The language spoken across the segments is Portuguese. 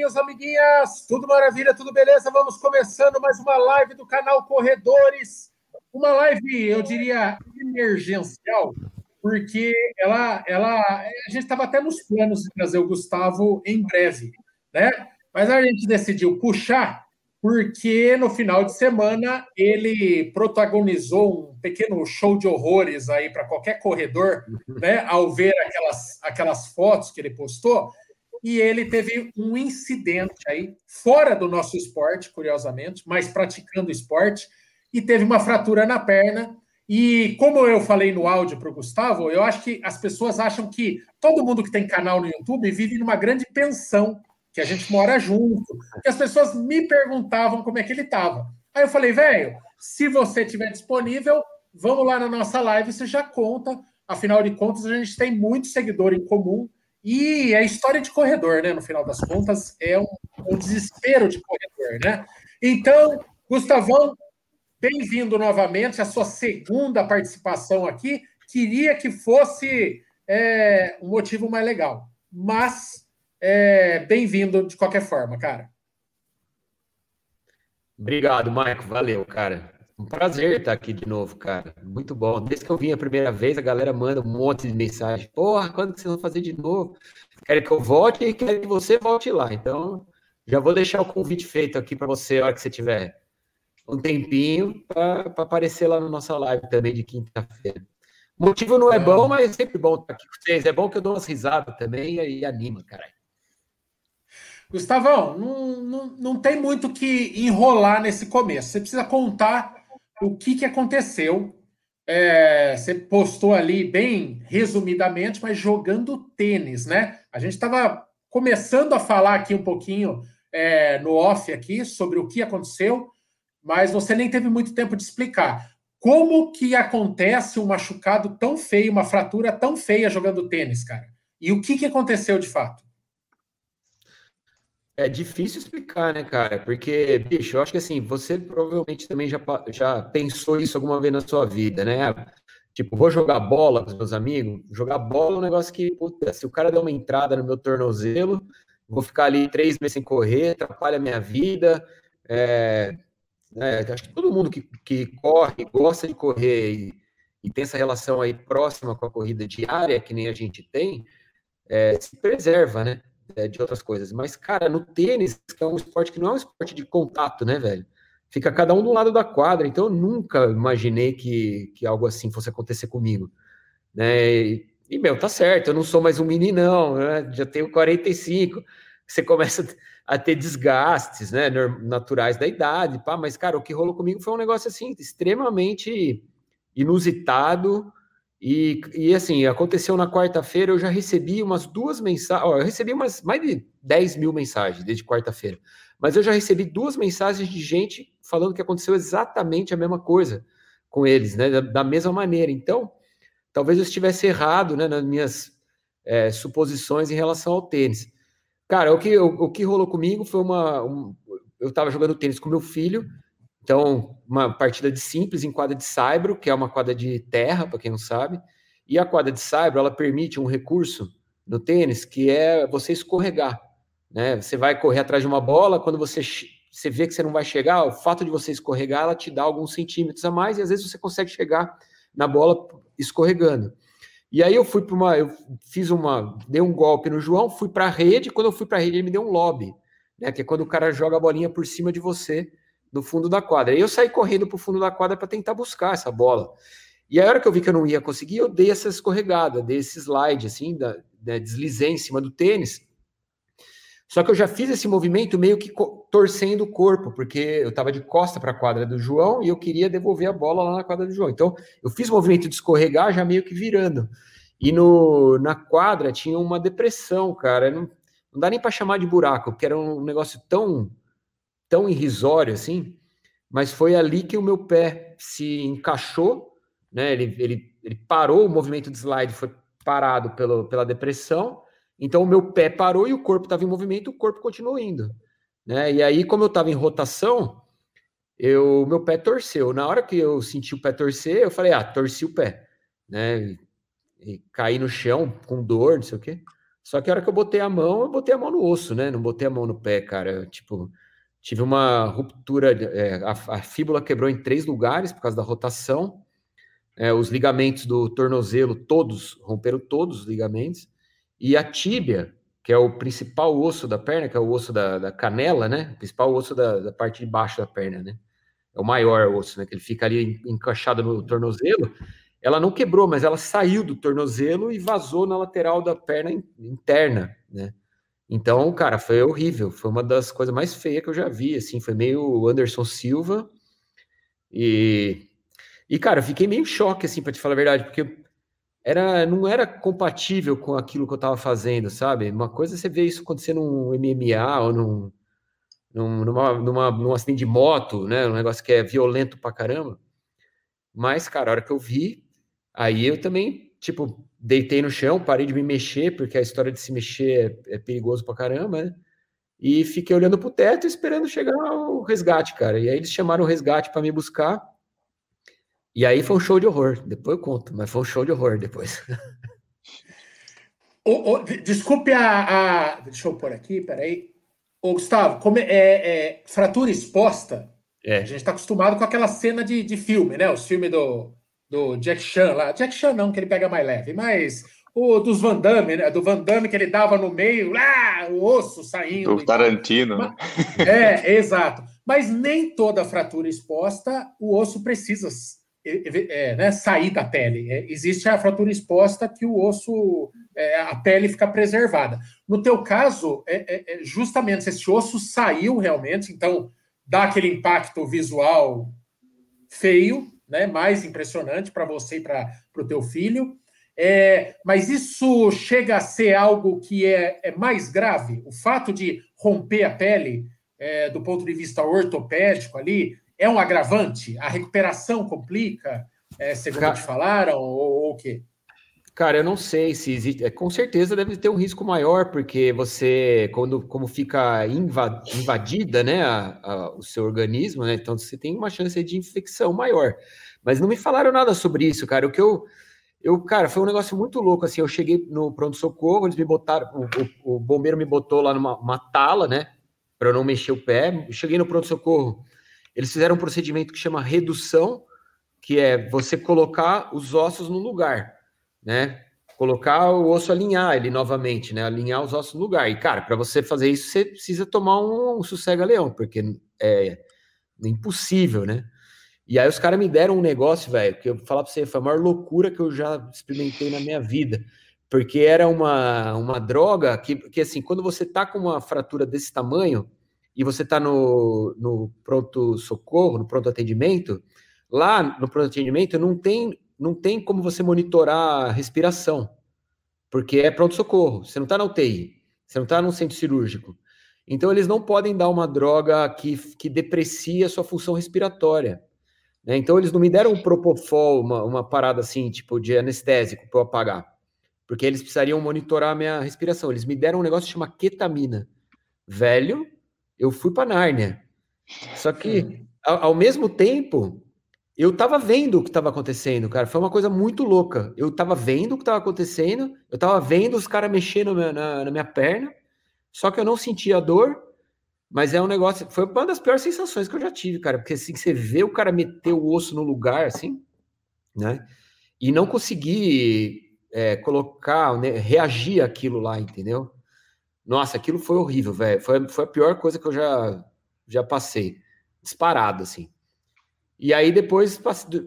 amiguinhos, amiguinhas, tudo maravilha, tudo beleza? Vamos começando mais uma live do canal Corredores. Uma live, eu diria, emergencial, porque ela, ela, a gente estava até nos planos de trazer o Gustavo em breve, né? Mas a gente decidiu puxar porque no final de semana ele protagonizou um pequeno show de horrores aí para qualquer corredor, né? Ao ver aquelas, aquelas fotos que ele postou, e ele teve um incidente aí fora do nosso esporte, curiosamente, mas praticando esporte, e teve uma fratura na perna. E como eu falei no áudio para o Gustavo, eu acho que as pessoas acham que todo mundo que tem canal no YouTube vive numa grande pensão que a gente mora junto, que as pessoas me perguntavam como é que ele estava. Aí eu falei, velho, se você tiver disponível, vamos lá na nossa live, você já conta. Afinal de contas, a gente tem muito seguidor em comum e é história de corredor, né? No final das contas, é um, um desespero de corredor, né? Então, Gustavão, bem-vindo novamente à sua segunda participação aqui. Queria que fosse é, um motivo mais legal, mas é, bem-vindo de qualquer forma, cara. Obrigado, Marco. Valeu, cara. Um prazer estar aqui de novo, cara. Muito bom. Desde que eu vim a primeira vez, a galera manda um monte de mensagem. Porra, quando que vocês vão fazer de novo? Querem que eu volte e querem que você volte lá. Então, já vou deixar o convite feito aqui para você, a hora que você tiver um tempinho, para aparecer lá na nossa live também de quinta-feira. O motivo não é, bom, mas é sempre bom estar aqui com vocês. É bom que eu dou umas risadas também e anima, caralho. Gustavão, não, não, não tem muito que enrolar nesse começo. Você precisa contar o que, que aconteceu. É, você postou ali bem resumidamente, mas jogando tênis, né? A gente estava começando a falar aqui um pouquinho é, no off aqui sobre o que aconteceu, mas você nem teve muito tempo de explicar. Como que acontece um machucado tão feio, uma fratura tão feia jogando tênis, cara? E o que, que aconteceu de fato? É difícil explicar, né, cara? Porque, bicho, eu acho que assim, você provavelmente também já, já pensou isso alguma vez na sua vida, né? Tipo, vou jogar bola com os meus amigos. Jogar bola é um negócio que, puta, se o cara der uma entrada no meu tornozelo, vou ficar ali três meses sem correr, atrapalha a minha vida. É, é, acho que todo mundo que, que corre, gosta de correr e, e, tem essa relação aí próxima com a corrida diária, que nem a gente tem, é, se preserva, né? É, de outras coisas. Mas, cara, no tênis, que é um esporte que não é um esporte de contato, né, velho? Fica cada um do lado da quadra, então eu nunca imaginei que, que algo assim fosse acontecer comigo. Né? E, e, meu, tá certo, eu não sou mais um meninão, né? já tenho 45, você começa a ter desgastes, né, naturais da idade, pá, mas, cara, o que rolou comigo foi um negócio, assim, extremamente inusitado, e, e assim, aconteceu na quarta-feira, eu já recebi umas duas mensagens, eu recebi umas mais de 10 mil mensagens desde quarta-feira, mas eu já recebi duas mensagens de gente falando que aconteceu exatamente a mesma coisa com eles, né, da, da mesma maneira. Então, talvez eu estivesse errado, né, nas minhas é, suposições em relação ao tênis. Cara, o que, o, o que rolou comigo foi uma. Um, eu estava jogando tênis com meu filho, então, uma partida de simples em quadra de saibro, que é uma quadra de terra, para quem não sabe. E a quadra de saibro, ela permite um recurso no tênis que é você escorregar. Né? Você vai correr atrás de uma bola, quando você, você vê que você não vai chegar, o fato de você escorregar, ela te dá alguns centímetros a mais, e às vezes você consegue chegar na bola escorregando. E aí eu fui para uma, eu fiz uma, dei um golpe no João, fui para a rede, quando eu fui para a rede ele me deu um lobby, né, que é quando o cara joga a bolinha por cima de você do fundo da quadra. E eu saí correndo para o fundo da quadra para tentar buscar essa bola. E a hora que eu vi que eu não ia conseguir, eu dei essa escorregada, dei esse slide, assim, da, da deslizei em cima do tênis. Só que eu já fiz esse movimento meio que torcendo o corpo, porque eu estava de costa para a quadra do João e eu queria devolver a bola lá na quadra do João. Então, eu fiz o movimento de escorregar já meio que virando. E no, na quadra tinha uma depressão, cara. Não, não dá nem para chamar de buraco, porque era um negócio tão tão irrisório assim, mas foi ali que o meu pé se encaixou, né? Ele, ele, ele parou, o movimento de slide foi parado pelo, pela depressão, então o meu pé parou e o corpo estava em movimento, o corpo continuou indo, né? E aí, como eu estava em rotação, eu meu pé torceu. Na hora que eu senti o pé torcer, eu falei, ah, torci o pé, né? E, e caí no chão com dor, não sei o quê. Só que a hora que eu botei a mão, eu botei a mão no osso, né? Não botei a mão no pé, cara. Tipo, tive uma ruptura, é, a, a, fíbula quebrou em três lugares por causa da rotação. É, os ligamentos do tornozelo, todos, romperam todos os ligamentos. E a tíbia, que é o principal osso da perna, que é o osso da, da canela, né? O principal osso da, da, parte de baixo da perna, né? É o maior osso, né? Que ele fica ali encaixado no tornozelo. Ela não quebrou, mas ela saiu do tornozelo e vazou na lateral da perna interna, né? Então, cara, foi horrível. Foi uma das coisas mais feias que eu já vi, assim. Foi meio Anderson Silva. E, e cara, eu fiquei meio em choque, assim, para te falar a verdade, porque era, não era compatível com aquilo que eu estava fazendo, sabe? Uma coisa é você vê isso acontecendo num MMA ou num, num, numa, numa, num acidente de moto, né? Um negócio que é violento pra caramba. Mas, cara, a hora que eu vi, aí eu também, tipo, deitei no chão, parei de me mexer, porque a história de se mexer é, é perigoso pra caramba, né? E fiquei olhando pro teto esperando chegar o resgate, cara. E aí eles chamaram o resgate para me buscar. E aí foi um show de horror. Depois eu conto, mas foi um show de horror depois. O, o, desculpe a, a, Deixa eu pôr aqui, peraí. Ô, Gustavo, como é, é, é fratura exposta, é. a gente está acostumado com aquela cena de, de filme, né? Os filmes do, do Jack Chan lá. Jack Chan não, que ele pega mais leve, mas o dos Van Damme, né? Do Van Damme que ele dava no meio, lá, o osso saindo. Do Tarantino. Né? É, exato. Mas nem toda fratura exposta, o osso precisa é, né, sair da pele. É, existe a fratura exposta que o osso, é, a pele fica preservada. No teu caso, é, é, é justamente se esse osso saiu realmente, então dá aquele impacto visual feio, né, mais impressionante para você e para o teu filho. mas isso chega a ser algo que é, é mais grave? O fato de romper a pele, do ponto de vista ortopédico ali, é um agravante? A recuperação complica, é, segundo Cara, te falaram, ou, ou o quê? Cara, eu não sei se existe. É, com certeza deve ter um risco maior, porque você, quando como fica invadida, né, a, a, o seu organismo, né, então você tem uma chance de infecção maior. Mas não me falaram nada sobre isso, cara. O que eu, eu, cara, foi um negócio muito louco. Assim, eu cheguei no pronto-socorro, eles me botaram, o, o, o, bombeiro me botou lá numa tala, né, para não mexer o pé. Cheguei no pronto-socorro, eles fizeram um procedimento que chama redução, que é você colocar os ossos no lugar, né? Colocar o osso alinhar ele novamente, né? Alinhar os ossos no lugar. E, cara, para você fazer isso, você precisa tomar um, um sossega-leão, porque é impossível, né? E aí os caras me deram um negócio, velho, que eu vou falar para você, foi a maior loucura que eu já experimentei na minha vida. Porque era uma, uma droga que, que, assim, quando você tá com uma fratura desse tamanho, e você está no, no pronto-socorro, no pronto-atendimento, lá no pronto-atendimento não tem, não tem como você monitorar a respiração, porque é pronto-socorro, você não está na UTI, você não está no centro cirúrgico. Então, eles não podem dar uma droga que, que deprecia a sua função respiratória. Né? Então, eles não me deram um propofol, uma, uma parada assim, tipo de anestésico para eu apagar, porque eles precisariam monitorar a minha respiração. Eles me deram um negócio que chama ketamina. Velho, eu fui para Nárnia. Só que, ao, ao, mesmo tempo, eu estava vendo o que estava acontecendo, cara. Foi uma coisa muito louca. Eu estava vendo o que estava acontecendo, eu estava vendo os caras mexendo na, na, na, minha perna, só que eu não sentia dor. Mas é um negócio. Foi uma das piores sensações que eu já tive, cara. Porque assim, você vê o cara meter o osso no lugar, assim, né? E não conseguir é, colocar, né, reagir aquilo lá, entendeu? Nossa, aquilo foi horrível, velho. Foi, foi a pior coisa que eu já, já passei. Disparado, assim. E aí depois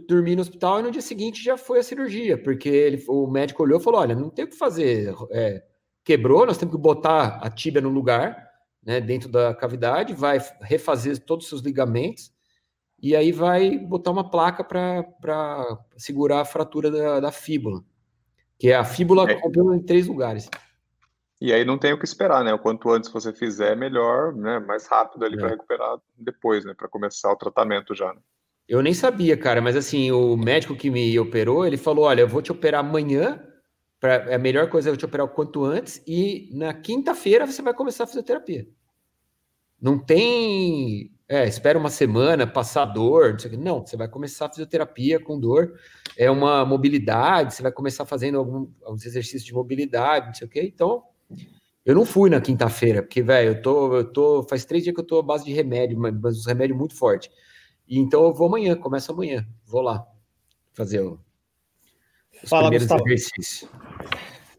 dormi no hospital e no dia seguinte já foi a cirurgia, porque ele, o médico olhou e falou: olha, não tem o que fazer. É, quebrou, nós temos que botar a tíbia no lugar, né, dentro da cavidade, vai refazer todos os seus ligamentos e aí vai botar uma placa para segurar a fratura da, da fíbula, que é a fíbula é. em três lugares. E aí não tem o que esperar, né? O quanto antes você fizer, melhor, né? Mais rápido ali é. para recuperar depois, né? Para começar o tratamento já. Né? Eu nem sabia, cara, mas assim, o médico que me operou, ele falou: olha, eu vou te operar amanhã, pra, é a melhor coisa eu te operar o quanto antes, e na quinta-feira você vai começar a fisioterapia. Não tem. É, espera uma semana, passar dor, não sei o que. Não, você vai começar a fisioterapia com dor. É uma mobilidade, você vai começar fazendo algum, alguns exercícios de mobilidade, não sei o que. Então, Eu não fui na quinta-feira, porque, velho, eu tô, eu tô. Faz três dias que eu tô à base de remédio, mas um remédio muito forte. E então eu vou amanhã, começa amanhã. Vou lá fazer o, os Fala, primeiros Gustavo. exercícios.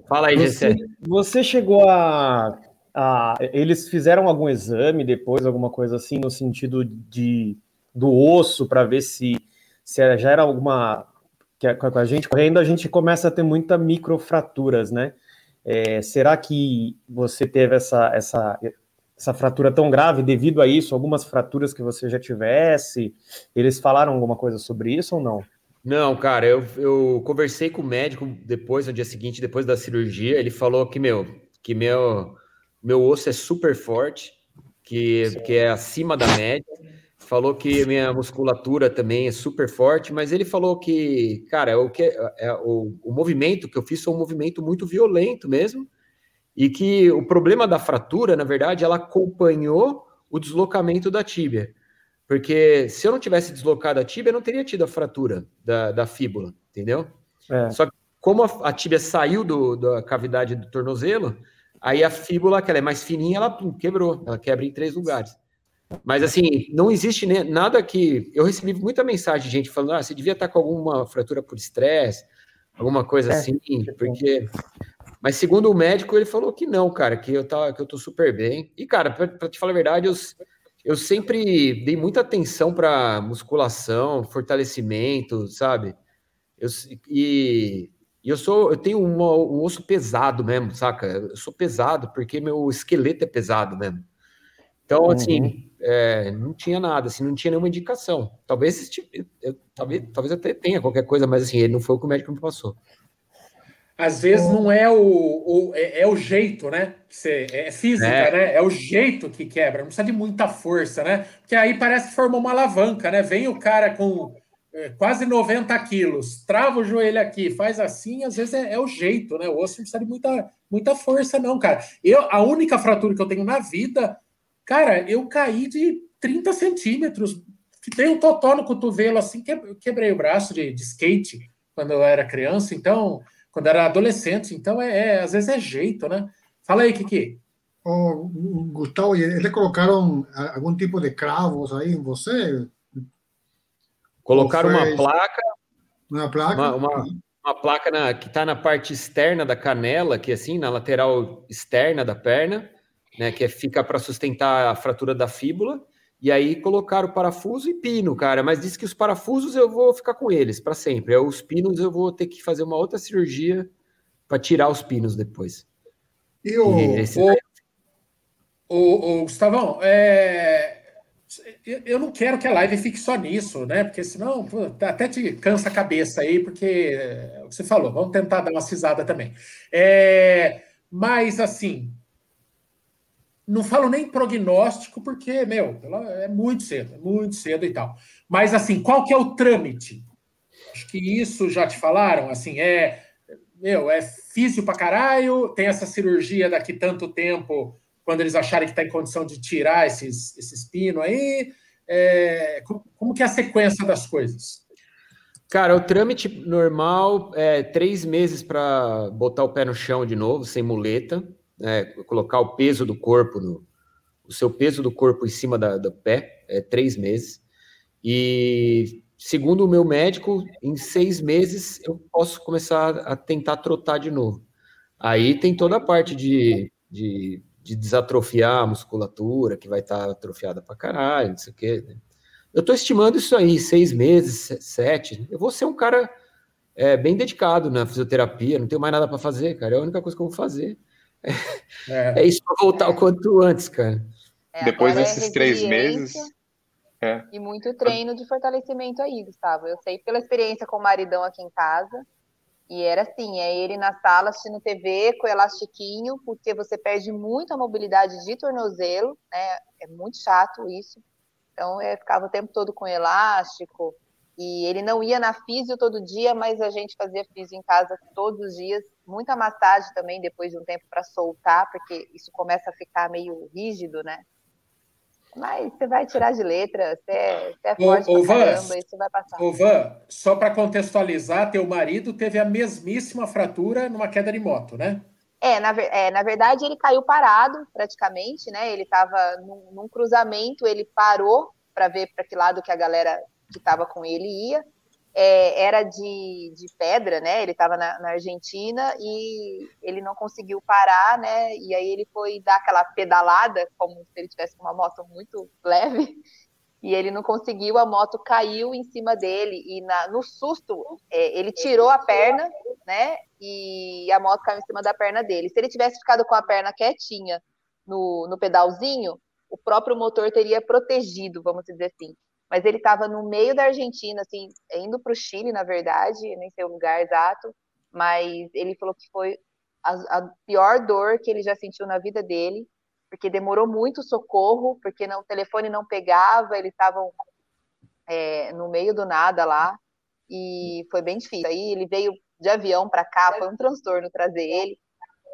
Fala aí, você, Você chegou a, a. Eles fizeram algum exame depois, alguma coisa assim, no sentido de do osso, para ver se, se já era alguma. Que com a gente correndo, a gente começa a ter muita microfraturas, né? É, será que você teve essa, essa, essa fratura tão grave devido a isso? Algumas fraturas que você já tivesse? Eles falaram alguma coisa sobre isso ou não? Não, cara, eu, eu conversei com o médico depois, no dia seguinte, depois da cirurgia, ele falou que, meu, que meu, meu osso é super forte, que, que é acima da média, falou que minha musculatura também é super forte, mas ele falou que, cara, o, que, é, o, o movimento que eu fiz foi um movimento muito violento mesmo, e que o problema da fratura, na verdade, ela acompanhou o deslocamento da tíbia. Porque se eu não tivesse deslocado a tíbia, eu não teria tido a fratura da, da fíbula, entendeu? É. Só que como a, a tíbia saiu do, da cavidade do tornozelo, aí a fíbula, que ela é mais fininha, ela pum, quebrou, ela quebra em três lugares. Mas assim, não existe nada que. Eu recebi muita mensagem de gente falando: ah, você devia estar com alguma fratura por estresse, alguma coisa é, assim, porque. Mas segundo o médico, ele falou que não, cara, que eu, tá, que eu tô super bem. E, cara, para te falar a verdade, eu, eu sempre dei muita atenção para musculação, fortalecimento, sabe? Eu, e, e eu sou, eu tenho uma, um osso pesado mesmo, saca? Eu sou pesado porque meu esqueleto é pesado mesmo. Então, assim, uhum. é, não tinha nada, assim, não tinha nenhuma indicação. Talvez, eu, talvez, talvez até tenha qualquer coisa, mas assim, ele não foi o que o médico me passou às vezes não é o, o é, é, o jeito, né? Você, é física, é. né? É o jeito que quebra, não precisa de muita força, né? Porque aí parece que formou uma alavanca, né? Vem o cara com é, quase 90 quilos, trava o joelho aqui, faz assim, às vezes é, é, o jeito, né? O osso não precisa de muita, muita força, não, cara. Eu, a única fratura que eu tenho na vida, cara, eu caí de 30 centímetros, dei um totó no cotovelo, assim, quebrei o braço de, de skate quando eu era criança, então quando era adolescente. Então, é, é, às vezes é jeito, né? Fala aí, Kiki. Oh, Gustavo, eles colocaram algum tipo de cravos aí em você? Colocaram uma placa. Uma placa? Uma, uma, uma placa na, que está na parte externa da canela, que assim, na lateral externa da perna, né, que é, fica para sustentar a fratura da fíbula. E aí colocaram parafuso e pino, cara. Mas disse que os parafusos eu vou ficar com eles para sempre. Os pinos eu vou ter que fazer uma outra cirurgia para tirar os pinos depois. E o, e esse... o, o, o Gustavão, é... eu não quero que a live fique só nisso, né? Porque senão pô, até te cansa a cabeça aí, porque você falou, vamos tentar dar uma cisada também. É... Mas assim, não falo nem prognóstico, porque, meu, é muito cedo, é muito cedo e tal. Mas, assim, qual que é o trâmite? Acho que isso já te falaram, assim, é, meu, é físio pra caralho, tem essa cirurgia daqui tanto tempo, quando eles acharem que está em condição de tirar esses, esses pinos aí, é, como, como que é a sequência das coisas? Cara, o trâmite normal é três meses para botar o pé no chão de novo, sem muleta né, colocar o peso do corpo, no, o seu peso do corpo em cima da, do pé, é três meses. E segundo o meu médico, em seis meses eu posso começar a tentar trotar de novo. Aí tem toda a parte de, de, de desatrofiar a musculatura, que vai estar atrofiada para caralho, não sei o quê. Né? Eu estou estimando isso aí, seis meses, sete. Eu vou ser um cara é, bem dedicado na fisioterapia, não tenho mais nada para fazer, cara. É a única coisa que eu vou fazer. É, é isso para voltar o quanto antes, cara. É, Depois desses é três meses. É. E muito treino de fortalecimento aí, Gustavo. Eu sei pela experiência com o maridão aqui em casa. E era assim, é ele na sala assistindo TV com elastiquinho, porque você perde muito a mobilidade de tornozelo, né? É muito chato isso. Então, eu ficava o tempo todo com elástico. E ele não ia na físio todo dia, mas a gente fazia físio em casa todos os dias muita massagem também depois de um tempo para soltar, porque isso começa a ficar meio rígido, né? Mas você vai tirar de letra, você é, você é forte ô, ô, Van, caramba, isso vai passar. Ô, Van, só para contextualizar, teu marido teve a mesmíssima fratura numa queda de moto, né? É na, é, na verdade, ele caiu parado, praticamente, né? Ele estava num, num, cruzamento, ele parou para ver para que lado que a galera que estava com ele ia. É, era de, de pedra, né? Ele estava na, na, Argentina e ele não conseguiu parar, né? E aí ele foi dar aquela pedalada, como se ele tivesse uma moto muito leve, e ele não conseguiu, a moto caiu em cima dele e na, no susto é, ele tirou a perna, né? E a moto caiu em cima da perna dele. Se ele tivesse ficado com a perna quietinha no, no pedalzinho, o próprio motor teria protegido, vamos dizer assim. Mas ele estava no meio da Argentina, assim, indo para o Chile, na verdade, nem sei o lugar exato, mas ele falou que foi a, a pior dor que ele já sentiu na vida dele porque demorou muito socorro, porque não, o telefone não pegava, eles estavam é, no meio do nada lá, e foi bem difícil. Aí ele veio de avião para cá, foi um transtorno trazer ele,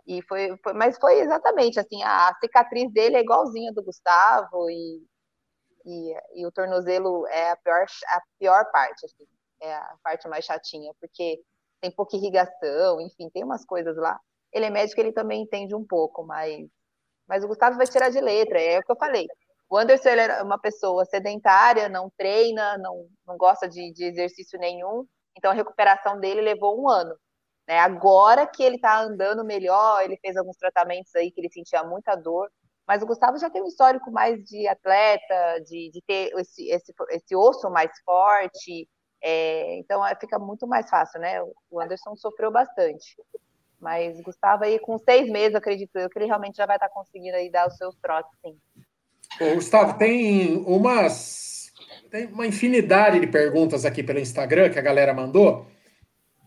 e foi, foi, mas foi exatamente assim, a, a cicatriz dele é igualzinha do Gustavo, e, e, e, o tornozelo é a pior, a pior parte, assim, é a parte mais chatinha, porque tem pouca irrigação, enfim, tem umas coisas lá. Ele é médico, ele também entende um pouco, mas mas o Gustavo vai tirar de letra, é o que eu falei. O Anderson é uma pessoa sedentária, não treina, não, não gosta de, de exercício nenhum, então a recuperação dele levou um ano. Né? Agora que ele está andando melhor, ele fez alguns tratamentos aí que ele sentia muita dor, mas o Gustavo já tem um histórico mais de atleta, de, de ter esse, esse, esse osso mais forte, é, então é, fica muito mais fácil, né? O Anderson sofreu bastante. Mas Gustavo aí com seis meses, acredito eu, que ele realmente já vai estar conseguindo aí dar os seus trotes, sim. Ô, Gustavo, tem umas. Tem uma infinidade de perguntas aqui pelo Instagram que a galera mandou.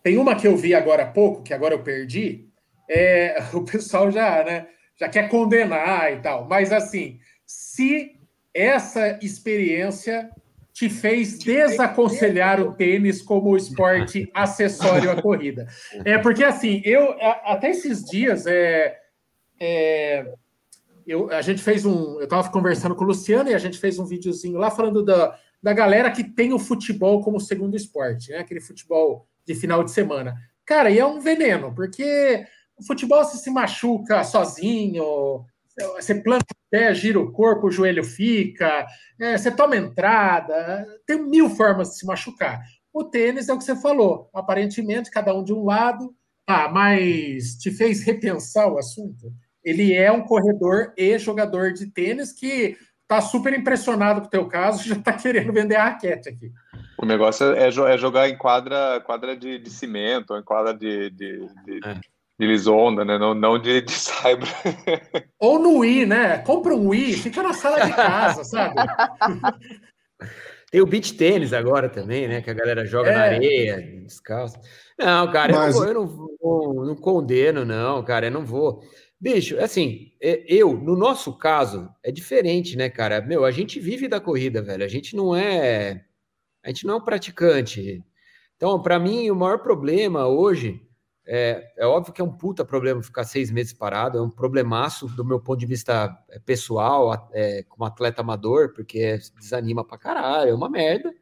Tem uma que eu vi agora há pouco, que agora eu perdi. É, o pessoal já, né, já quer condenar e tal. Mas assim, se essa experiência te fez desaconselhar o tênis como esporte acessório à corrida. É porque assim, eu até esses dias é, é eu, a gente fez um, eu estava conversando com o Luciano e a gente fez um videozinho lá falando da, da galera que tem o futebol como segundo esporte, né? Aquele futebol de final de semana. Cara, e é um veneno, porque o futebol você se machuca sozinho, você planta o pé, gira o corpo, o joelho fica, é, você toma entrada, tem mil formas de se machucar. O tênis é o que você falou, aparentemente, cada um de um lado, ah, mas te fez repensar o assunto? Ele é um corredor e jogador de tênis que está super impressionado com o teu caso, já está querendo vender a raquete aqui. O negócio é, é, jogar em quadra, quadra de, de cimento, em quadra de, de, de, é de Lisonda, né? Não, não de, de Cyber. Ou no Wii, né? Compra um Wii, fica na sala de casa, sabe? Tem o beach tênis agora também, né? Que a galera joga é. na areia, descalço. Não, cara, Mas... eu, não, vou, eu não, não, condeno, não, cara, eu não vou. Bicho, assim, é, eu, no nosso caso, é diferente, né, cara? Meu, a gente vive da corrida, velho. A gente não é. A gente não é um praticante. Então, para mim, o maior problema hoje é, é, óbvio que é um puta problema ficar seis meses parado, é um problemaço do meu ponto de vista é, pessoal, é, como atleta amador, porque desanima pra caralho, é uma merda.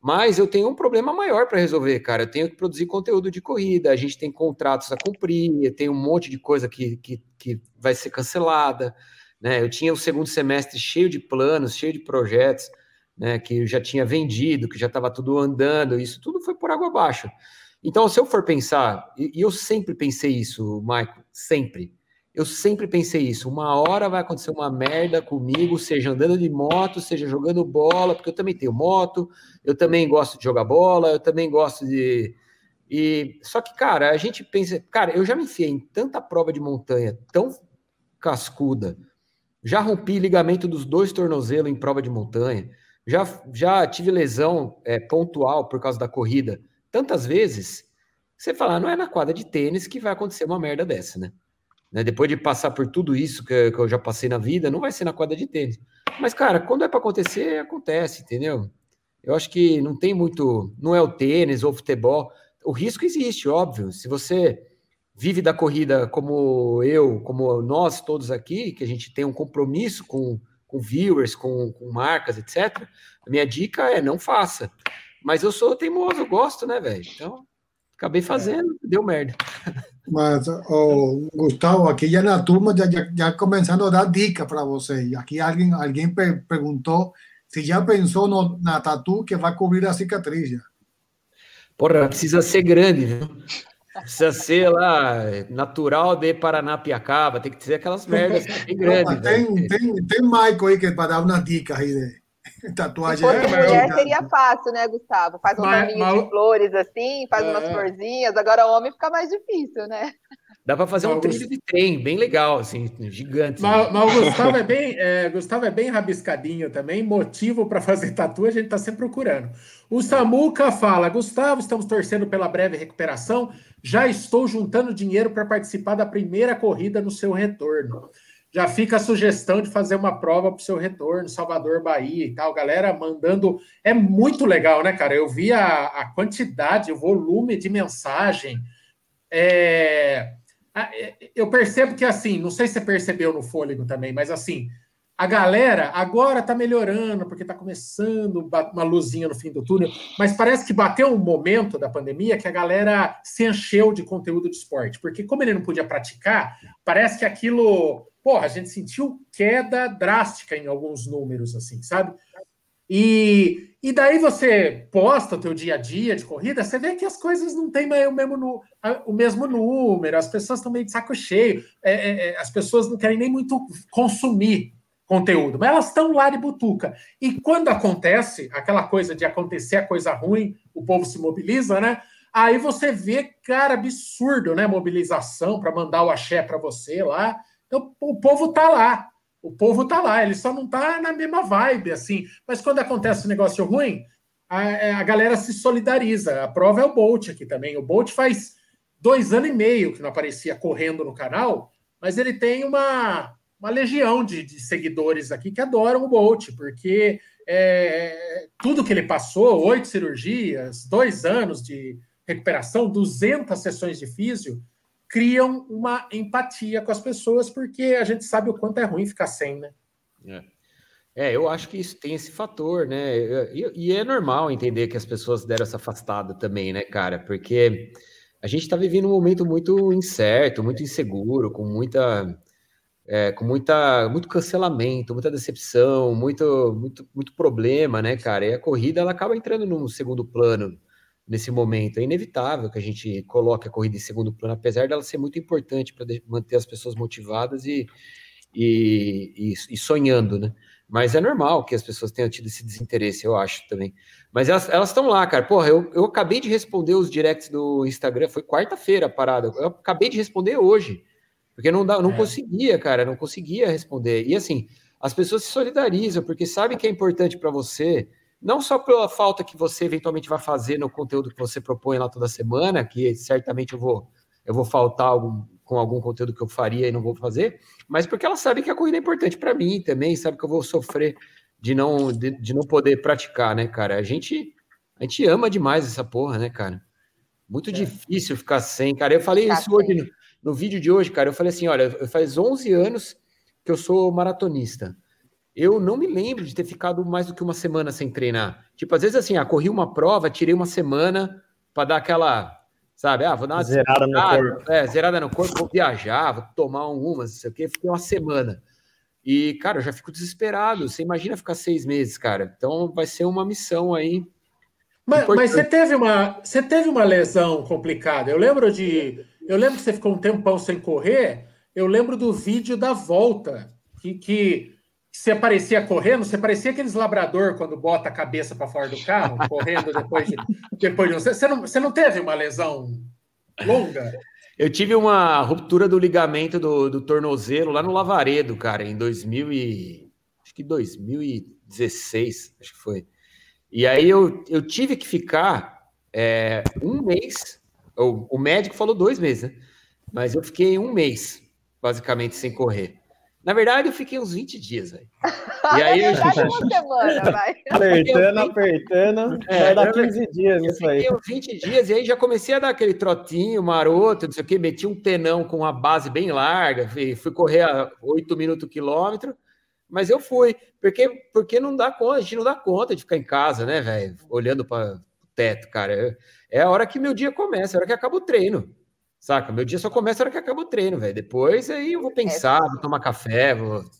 Mas eu tenho um problema maior para resolver, cara. Eu tenho que produzir conteúdo de corrida, a gente tem contratos a cumprir, tem um monte de coisa que, que, que vai ser cancelada. Né? Eu tinha o segundo semestre cheio de planos, cheio de projetos, né? que eu já tinha vendido, que já estava tudo andando, isso tudo foi por água abaixo. Então, se eu for pensar, e, eu sempre pensei isso, Michael, sempre. Eu sempre pensei isso. Uma hora vai acontecer uma merda comigo, seja andando de moto, seja jogando bola, porque eu também tenho moto, eu também gosto de jogar bola, eu também gosto de. E só que, cara, a gente pensa, cara, eu já me enfiei em tanta prova de montanha tão cascuda, já rompi ligamento dos dois tornozelos em prova de montanha, já, já tive lesão é, pontual por causa da corrida tantas vezes, você fala, ah, não é na quadra de tênis que vai acontecer uma merda dessa, né? né? Depois de passar por tudo isso que, que eu já passei na vida, não vai ser na quadra de tênis. Mas, cara, quando é para acontecer, acontece, entendeu? Eu acho que não tem muito. Não é o tênis ou o futebol. O risco existe, óbvio. Se você vive da corrida como eu, como nós todos aqui, que a gente tem um compromisso com, com viewers, com, com marcas, etc., a minha dica é não faça. Mas eu sou teimoso, eu gosto, né, velho? Então. Acabei fazendo, é. deu merda. Mas, oh, Gustavo, aqui já na turma, já, já, já começando a dar dica para você. Aqui alguém, alguém per perguntou se já pensou no, na tatu que vai cobrir a cicatriz. Já. Porra, precisa ser grande, viu? Precisa ser lá, natural de Paranapiacaba, tem que ser aquelas merdas bem grandes. Não, tem, tem, tem Michael aí que é para dar uma dica aí de tatuagem. Se fosse mulher seria fácil, né, Gustavo? Faz um mas, de flores assim, faz é. umas florzinhas, agora homem fica mais difícil, né? Dá para fazer um trilho de trem, bem legal, assim, gigante. Mas, mas o Gustavo é bem, é, Gustavo é bem rabiscadinho também, motivo para fazer tatu a gente está sempre procurando. O Samuca fala, Gustavo, estamos torcendo pela breve recuperação, já estou juntando dinheiro para participar da primeira corrida no seu retorno. Já fica a sugestão de fazer uma prova para o seu retorno, Salvador, Bahia e tal. Galera mandando. É muito legal, né, cara? Eu vi a, a quantidade, o volume de mensagem. É é, eu percebo que assim, não sei se você percebeu no fôlego também, mas assim, a galera agora tá melhorando, porque tá começando uma luzinha no fim do túnel, mas parece que bateu um momento da pandemia que a galera se encheu de conteúdo de esporte, porque como ele não podia praticar, parece que aquilo, porra, a gente sentiu queda drástica em alguns números, assim, sabe? E, e daí você posta o teu dia a dia de corrida, você vê que as coisas não têm mais o mesmo, o mesmo número, as pessoas estão meio de saco cheio, é, é, é, as pessoas não querem nem muito consumir conteúdo, mas elas estão lá de butuca. E quando acontece aquela coisa de acontecer a coisa ruim, o povo se mobiliza, né? Aí você vê, cara, absurdo, né? Mobilização para mandar o axé para você lá. Então, o povo tá lá. O povo tá lá, ele só não tá na mesma vibe, assim. Mas quando acontece um negócio ruim, a, é, a galera se solidariza. A prova é o Bolt aqui também. O Bolt faz dois anos e meio que não aparecia correndo no canal, mas ele tem uma, uma legião de, de seguidores aqui que adoram o Bolt, porque é, tudo que ele passou, oito cirurgias, dois anos de recuperação, 200 sessões de físio, criam uma empatia com as pessoas, porque a gente sabe o quanto é ruim ficar sem, né? É. É, eu acho que isso tem esse fator, né? E, e, é normal entender que as pessoas deram essa afastada também, né, cara? Porque a gente está vivendo um momento muito incerto, muito inseguro, com muita, é, com muita, muito cancelamento, muita decepção, muito, muito, muito problema, né, cara? E a corrida ela acaba entrando num segundo plano nesse momento. É inevitável que a gente coloque a corrida em segundo plano, apesar dela ser muito importante para manter as pessoas motivadas e, e, e, sonhando, né? Mas é normal que as pessoas tenham tido esse desinteresse, eu acho também. Mas elas estão lá, cara. Porra, eu, eu acabei de responder os directs do Instagram, foi quarta-feira a parada. Eu acabei de responder hoje, porque não, dá, não é. conseguia, cara, não conseguia responder. E assim, as pessoas se solidarizam, porque sabem que é importante para você não só pela falta que você eventualmente vai fazer no conteúdo que você propõe lá toda semana, que certamente eu vou, eu vou faltar algum, com algum conteúdo que eu faria e não vou fazer, mas porque ela sabe que a corrida é importante para mim também, sabe que eu vou sofrer de não, de, de, não poder praticar, né, cara? A gente, a gente ama demais essa porra, né, cara? Muito é. difícil ficar sem, cara. Eu falei isso hoje no, no vídeo de hoje, cara. Eu falei assim: olha, faz 11 anos que eu sou maratonista eu não me lembro de ter ficado mais do que uma semana sem treinar. Tipo, às vezes assim, ah, corri uma prova, tirei uma semana para dar aquela, sabe, ah, vou dar uma zerada no corpo. É, zerada no corpo, vou viajar, vou tomar uma, não sei o quê, fiquei uma semana. E, cara, eu já fico desesperado. Você imagina ficar seis meses, cara. Então vai ser uma missão aí. Mas, mas, você teve uma você teve uma lesão complicada. Eu lembro de. Eu lembro que você ficou um tempão sem correr. Eu lembro do vídeo da volta. Que, que você parecia correndo, você parecia aqueles labrador quando bota a cabeça para fora do carro, correndo depois de, depois de um... Você não, você não teve uma lesão longa? Eu tive uma ruptura do ligamento do, do tornozelo lá no Lavaredo, cara, em 2000 e... acho que 2016, acho que foi. E aí eu, eu tive que ficar é, um mês, o, o médico falou dois meses, né? Mas eu fiquei um mês, basicamente, sem correr. Na verdade, eu fiquei uns 20 dias, velho. E aí, eu... uma semana, vai. Apertando, apertando, é, vai dar 15 dias isso aí. Fiquei uns 20 dias e aí já comecei a dar aquele trotinho maroto, não sei o quê, meti um tenão com uma base bem larga, fui, fui correr a 8 minutos o quilômetro, mas eu fui, porque, porque não dá conta, a gente não dá conta de ficar em casa, né, velho, olhando para teto, cara. É a hora que meu dia começa, é a hora que acaba o treino. Saca? Meu dia só começa a hora que acaba o treino, velho. Depois aí eu vou pensar, é. vou tomar café, vou. Só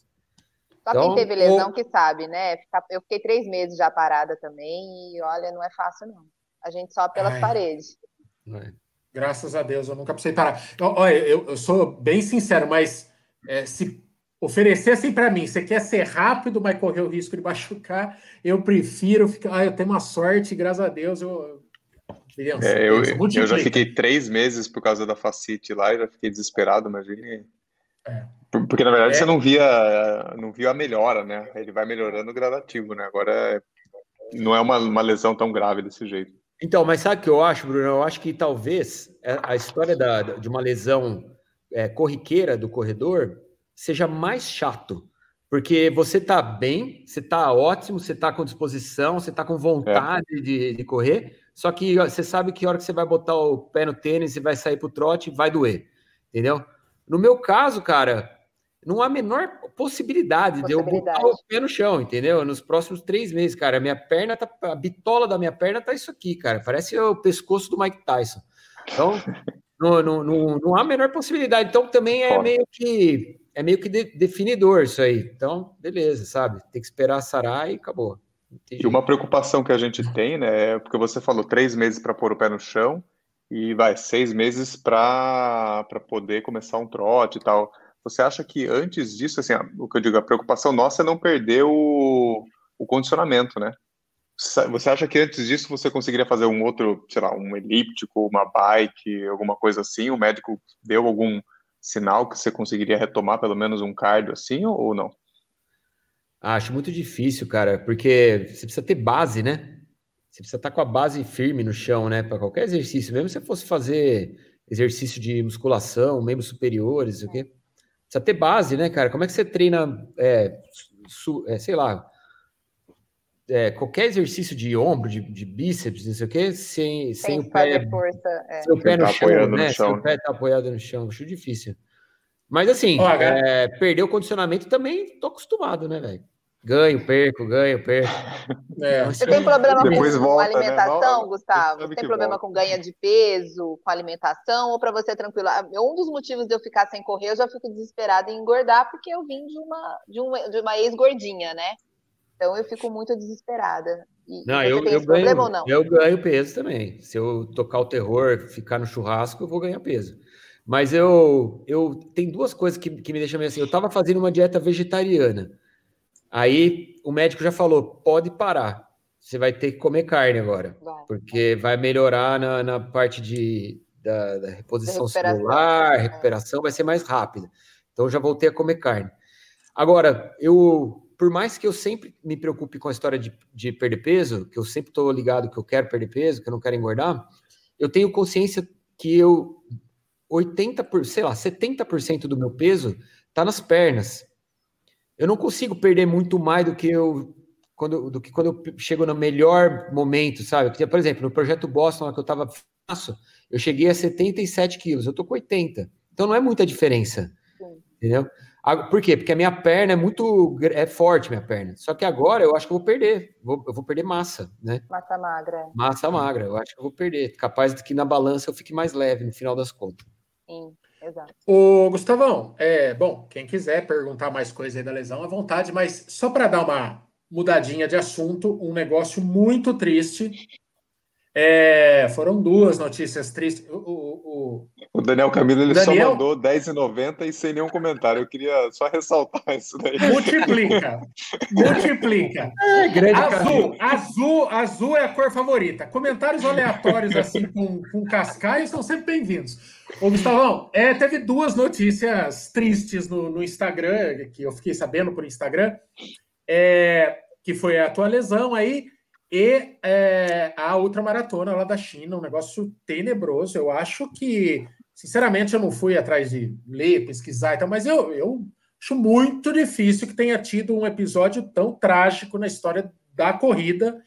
então, quem teve lesão ou... que sabe, né? Eu fiquei três meses já parada também e olha, não é fácil, não. A gente só pelas Ai. paredes. É. Graças a Deus, eu nunca precisei parar. Olha, eu, eu sou bem sincero, mas é, se oferecessem para mim, você quer ser rápido, mas correr o risco de machucar, eu prefiro ficar. Ah, eu tenho uma sorte, graças a Deus, eu. É, eu, eu já fiquei três meses por causa da facite lá e já fiquei desesperado, imagine. É. Porque na verdade é. você não via, não via a melhora, né? Ele vai melhorando gradativo, né? Agora não é uma, uma lesão tão grave desse jeito. Então, mas sabe o que eu acho, Bruno? Eu acho que talvez a história da, de uma lesão é, corriqueira do corredor seja mais chato. Porque você tá bem, você tá ótimo, você tá com disposição, você tá com vontade é. de, de, correr, só que você sabe que a hora que você vai botar o pé no tênis e vai sair pro trote, vai doer. Entendeu? No meu caso, cara, não há a menor possibilidade, possibilidade, de eu botar o pé no chão, entendeu? Nos próximos três meses, cara, a minha perna tá, a bitola da minha perna tá isso aqui, cara, parece o pescoço do Mike Tyson. Então, não, não, não, não há a menor possibilidade. Então, também é meio que é meio que de, definidor isso aí. Então, beleza, sabe? Tem que esperar sarar e acabou. E uma preocupação que a gente tem, né, é porque você falou três meses para pôr o pé no chão e vai seis meses para poder começar um trote e tal. Você acha que antes disso, assim, o que eu digo, a preocupação nossa é não perder o, o condicionamento, né? Você acha que antes disso você conseguiria fazer um outro, sei lá, um elíptico, uma bike, alguma coisa assim? O médico deu algum sinal que você conseguiria retomar pelo menos um cardio assim ou não? Acho muito difícil, cara, porque você precisa ter base, né? Você precisa estar com a base firme no chão, né? Para qualquer exercício, mesmo se você fosse fazer exercício de musculação, membros superiores, o quê? Precisa ter base, né, cara? Como é que você treina, é, su, é, sei lá, é, qualquer exercício de ombro, de, de bíceps, não sei o quê, sem, sem, o pé, força, é. sem o pé no tá chão, né? No chão. Sem o pé tá apoiado no chão, acho difícil. Mas assim, é, perder o condicionamento também tô acostumado, né, velho? Ganho, perco, ganho, perco. É. Você tem problema com, volta, com né? alimentação, né? Gustavo? Você tem problema volta. com ganho de peso, com alimentação, ou para você tranquilo? Ah, um dos motivos de eu ficar sem correr, eu já fico desesperada em engordar, porque eu vim de uma, de uma, de uma ex-gordinha, né? Então eu fico muito desesperada. E não, eu, eu ganho, não? eu ganho peso também. Se eu tocar o terror, ficar no churrasco, eu vou ganhar peso. Mas eu, eu tem duas coisas que, que me deixam meio assim. Eu estava fazendo uma dieta vegetariana. Aí o médico já falou: pode parar. Você vai ter que comer carne agora, vai. porque vai melhorar na, na parte de, da, da reposição recuperação. celular, é. recuperação, é. vai ser mais rápida. Então já voltei a comer carne. Agora, eu por mais que eu sempre me preocupe com a história de, de perder peso, que eu sempre estou ligado que eu quero perder peso, que eu não quero engordar, eu tenho consciência que eu 80%, por, sei lá, 70% do meu peso está nas pernas. Eu não consigo perder muito mais do que eu quando, do que quando eu chego no melhor momento, sabe? Porque, por exemplo, no projeto Boston, que eu estava eu cheguei a 77 quilos, eu tô com 80. Então não é muita diferença. Sim. Entendeu? Por quê? Porque a minha perna é muito é forte, minha perna. Só que agora eu acho que eu vou perder. Vou, eu vou perder massa, né? Massa magra. Massa magra. Eu acho que eu vou perder. Capaz de que na balança eu fique mais leve no final das contas. Sim, exato. Ô, Gustavão, é, bom, quem quiser perguntar mais coisa aí da lesão, à vontade, mas só para dar uma mudadinha de assunto, um negócio muito triste é, foram duas notícias tristes. O, o, o Daniel Camilo ele Daniel... só mandou 10,90 e sem nenhum comentário. Eu queria só ressaltar isso daí. Multiplica. multiplica. É, azul, azul, azul é a cor favorita. Comentários aleatórios assim com, com cascais são sempre bem-vindos. Ô, Gustavão, é, teve duas notícias tristes no, no Instagram, que eu fiquei sabendo por Instagram, é, que foi a tua lesão aí e é, a ultramaratona lá da China, um negócio tenebroso. Eu acho que, sinceramente, eu não fui atrás de ler, pesquisar e tal, mas eu, eu acho muito difícil que tenha tido um episódio tão trágico na história da corrida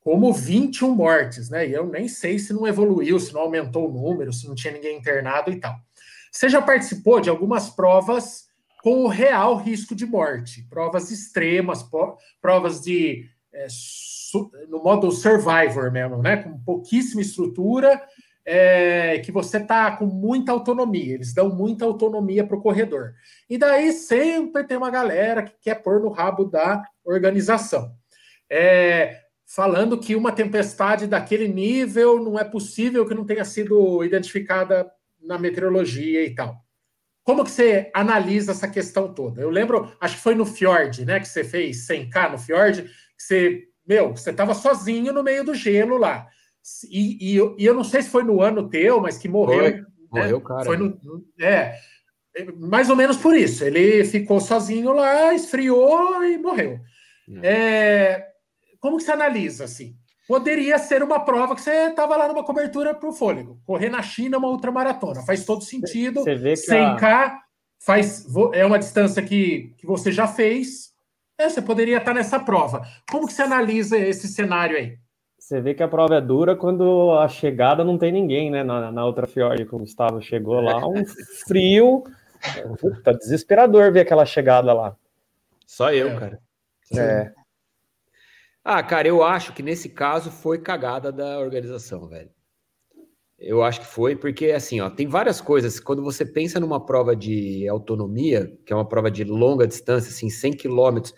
como 21 mortes, né? E eu nem sei se não evoluiu, se não aumentou o número, se não tinha ninguém internado e tal. Você já participou de algumas provas com o real risco de morte, provas extremas, provas de é, no modo survivor mesmo, né? Com pouquíssima estrutura, é, que você tá com muita autonomia. Eles dão muita autonomia para o corredor. E daí sempre tem uma galera que quer pôr no rabo da organização. É, falando que uma tempestade daquele nível não é possível que não tenha sido identificada na meteorologia e tal. Como que você analisa essa questão toda? Eu lembro, acho que foi no Fjord, né, que você fez 100K no Fjord, você, meu, você estava sozinho no meio do gelo lá. E, e, e, eu não sei se foi no ano teu, mas que morreu. Foi, né? morreu, cara. Foi no, é, mais ou menos por isso. Ele ficou sozinho lá, esfriou e morreu. É, é como que você analisa assim? Poderia ser uma prova que você estava lá numa cobertura para o fôlego. Correr na China uma ultramaratona. Faz todo sentido. Você vê que 100K a... faz, é uma distância que, que você já fez. É, você poderia estar nessa prova. Como que você analisa esse cenário aí? Você vê que a prova é dura quando a chegada não tem ninguém, né? Na, na outra fiord que o Gustavo chegou lá, um frio. Tá desesperador ver aquela chegada lá. Só eu, é. cara. É. Ah, cara, eu acho que nesse caso foi cagada da organização, velho. Eu acho que foi, porque assim, ó, tem várias coisas. Quando você pensa numa prova de autonomia, que é uma prova de longa distância, assim, 100 quilômetros,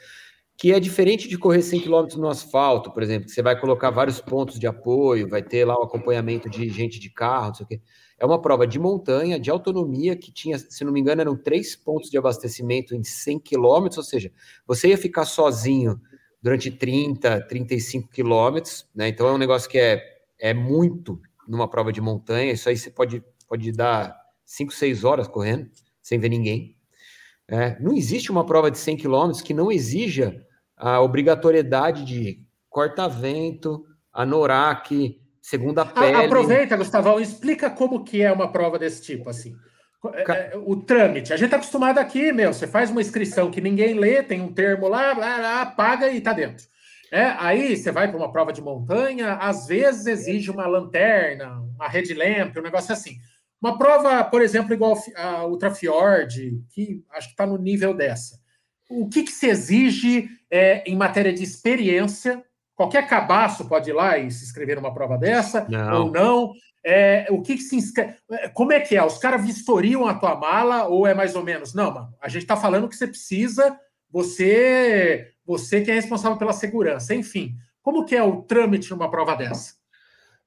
que é diferente de correr 100 quilômetros no asfalto, por exemplo, que você vai colocar vários pontos de apoio, vai ter lá o acompanhamento de gente de carro, não sei o quê. É uma prova de montanha, de autonomia, que tinha, se não me engano, eram três pontos de abastecimento em 100 quilômetros, ou seja, você ia ficar sozinho durante 30, 35 quilômetros, né? Então é um negócio que é, é muito numa prova de montanha. Isso aí você pode, pode dar 5, 6 horas correndo, sem ver ninguém. É, não existe uma prova de 100 quilômetros que não exija a obrigatoriedade de corta-vento, anorak, segunda pele. Aproveita, Gustavão, explica como que é uma prova desse tipo, assim. É, é, o trâmite. A gente está acostumado aqui, meu, você faz uma inscrição que ninguém lê, tem um termo lá, lá, lá paga e está dentro. É, aí você vai para uma prova de montanha, às vezes exige uma lanterna, uma red lamp, um negócio assim. Uma prova, por exemplo, igual a Ultra Fjord, que acho que está no nível dessa. O que, que se exige é, em matéria de experiência? Qualquer cabaço pode ir lá e se inscrever numa prova dessa, não. ou não. É, o que, que se inscreve? É, como é que é? Os caras vistoriam a tua mala ou é mais ou menos? Não, mano, a gente está falando que você precisa, você, você que é responsável pela segurança. Enfim, como que é o trâmite numa prova dessa?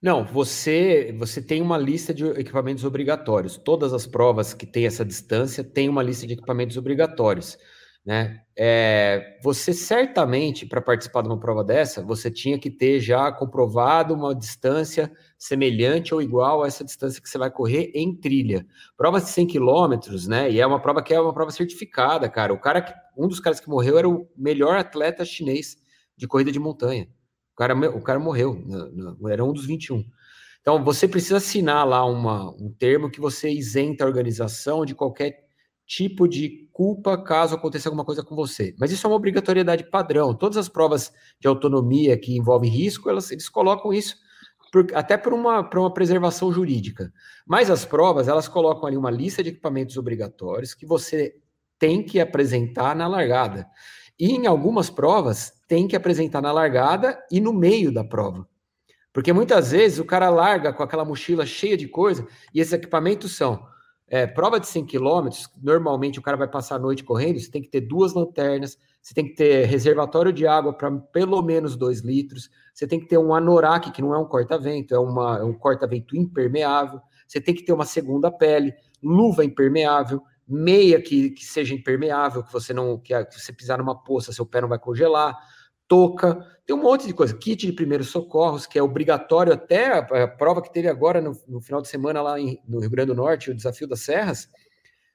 Não, você você tem uma lista de equipamentos obrigatórios. Todas as provas que têm essa distância têm uma lista de equipamentos obrigatórios. Né? É, você certamente, para participar de uma prova dessa, você tinha que ter já comprovado uma distância semelhante ou igual a essa distância que você vai correr em trilha. Prova de 100 quilômetros, né? E é uma prova que é uma prova certificada, cara. O cara, que, um dos caras que morreu era o melhor atleta chinês de corrida de montanha. O cara, o cara morreu, era um dos 21. Então, você precisa assinar lá uma, um termo que você isenta a organização de qualquer tipo de culpa caso aconteça alguma coisa com você. Mas isso é uma obrigatoriedade padrão. Todas as provas de autonomia que envolvem risco, elas, eles colocam isso por, até por uma, por uma preservação jurídica. Mas as provas, elas colocam ali uma lista de equipamentos obrigatórios que você tem que apresentar na largada. E em algumas provas, tem que apresentar na largada e no meio da prova. Porque muitas vezes o cara larga com aquela mochila cheia de coisa e esses equipamentos são é, prova de 100 km, normalmente o cara vai passar a noite correndo, você tem que ter duas lanternas, você tem que ter reservatório de água para pelo menos 2 litros, você tem que ter um anorak, que não é um corta-vento, é, uma, é um corta-vento impermeável, você tem que ter uma segunda pele, luva impermeável, meia que, que seja impermeável, que você não que, que você pisar numa poça, seu pé não vai congelar, touca, tem um monte de coisa. Kit de primeiros socorros, que é obrigatório até a, prova que teve agora no, no, final de semana lá em, no Rio Grande do Norte, o Desafio das Serras,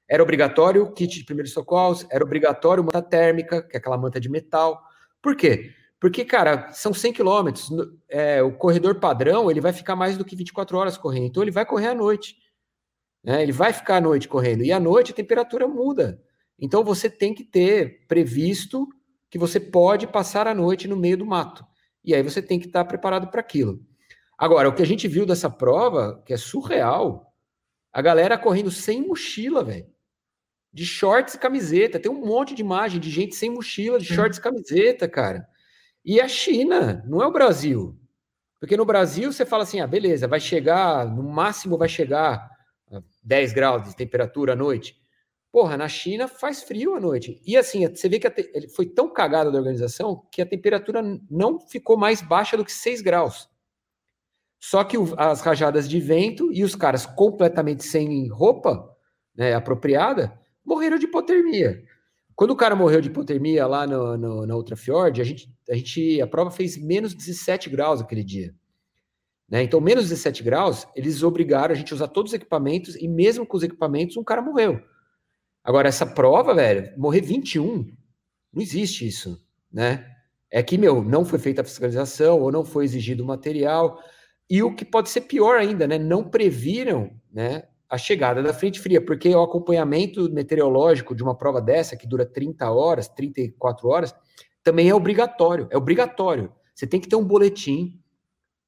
era obrigatório kit de primeiros socorros, era obrigatório manta térmica, que é aquela manta de metal. Por quê? Porque, cara, são 100 quilômetros, é, o corredor padrão, ele vai ficar mais do que 24 horas correndo, então ele vai correr à noite. Né? Ele vai ficar à noite correndo, e à noite a temperatura muda. Então você tem que ter previsto que você pode passar a noite no meio do mato. E aí você tem que estar preparado para aquilo. Agora, o que a gente viu dessa prova, que é surreal, a galera correndo sem mochila, velho. De shorts e camiseta. Tem um monte de imagem de gente sem mochila, de shorts e camiseta, cara. E a China, não é o Brasil. Porque no Brasil você fala assim: ah, beleza, vai chegar, no máximo vai chegar a 10 graus de temperatura à noite. Porra, na China faz frio à noite. E assim, você vê que ele foi tão cagado da organização que a temperatura não ficou mais baixa do que 6 graus. Só que o, as rajadas de vento e os caras completamente sem roupa né, apropriada morreram de hipotermia. Quando o cara morreu de hipotermia lá no, no, na outra fiord, a gente, a gente a prova fez menos 17 graus aquele dia. Né? Então, menos 17 graus, eles obrigaram a gente a usar todos os equipamentos, e mesmo com os equipamentos, um cara morreu. Agora, essa prova, velho, morrer 21, não existe isso, né? É que, meu, não foi feita a fiscalização, ou não foi exigido material, e o que pode ser pior ainda, né? Não previram, né? A chegada da frente fria, porque o acompanhamento meteorológico de uma prova dessa, que dura 30 horas, 34 horas, também é obrigatório. É obrigatório. Você tem que ter um boletim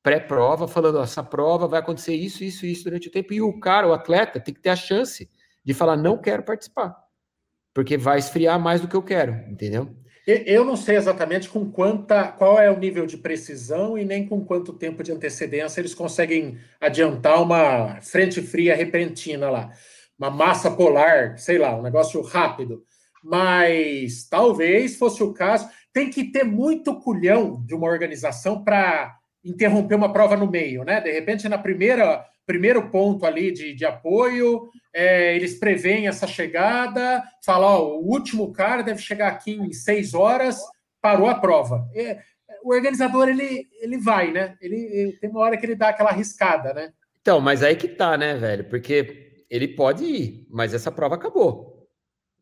pré-prova falando: essa prova vai acontecer isso, isso, isso durante o tempo. E o cara, o atleta, tem que ter a chance de falar: não quero participar, porque vai esfriar mais do que eu quero, entendeu? Eu não sei exatamente com quanta, qual é o nível de precisão e nem com quanto tempo de antecedência eles conseguem adiantar uma frente fria repentina lá, uma massa polar, sei lá, um negócio rápido. Mas talvez fosse o caso. Tem que ter muito culhão de uma organização para interromper uma prova no meio, né? De repente, na primeira primeiro ponto ali de, de apoio, é, eles preveem essa chegada, falam, ó, o último cara deve chegar aqui em seis horas, parou a prova. É, o organizador, ele, ele vai, né? Ele, ele, tem uma hora que ele dá aquela arriscada, né? Então, mas aí que tá, né, velho? Porque ele pode ir, mas essa prova acabou.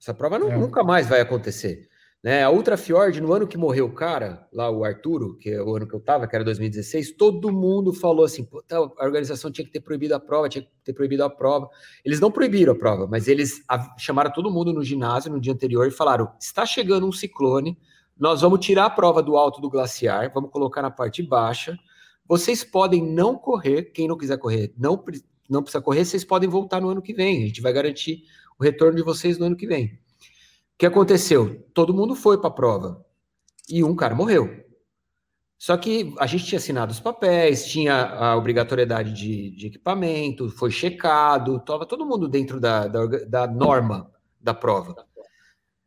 Essa prova não, é. nunca mais vai acontecer. Né? A Ultra Fjord, no ano que morreu o cara, lá o Arturo, que é o ano que eu tava, que era 2016, todo mundo falou assim: a organização tinha que ter proibido a prova, tinha que ter proibido a prova. Eles não proibiram a prova, mas eles chamaram todo mundo no ginásio no dia anterior e falaram: está chegando um ciclone, nós vamos tirar a prova do alto do glaciar, vamos colocar na parte baixa. Vocês podem não correr, quem não quiser correr, não, não precisa correr, vocês podem voltar no ano que vem. A gente vai garantir o retorno de vocês no ano que vem. Que aconteceu? Todo mundo foi para a prova e um cara morreu. Só que a gente tinha assinado os papéis, tinha a obrigatoriedade de, de equipamento, foi checado, estava todo mundo dentro da, da, da, norma da prova.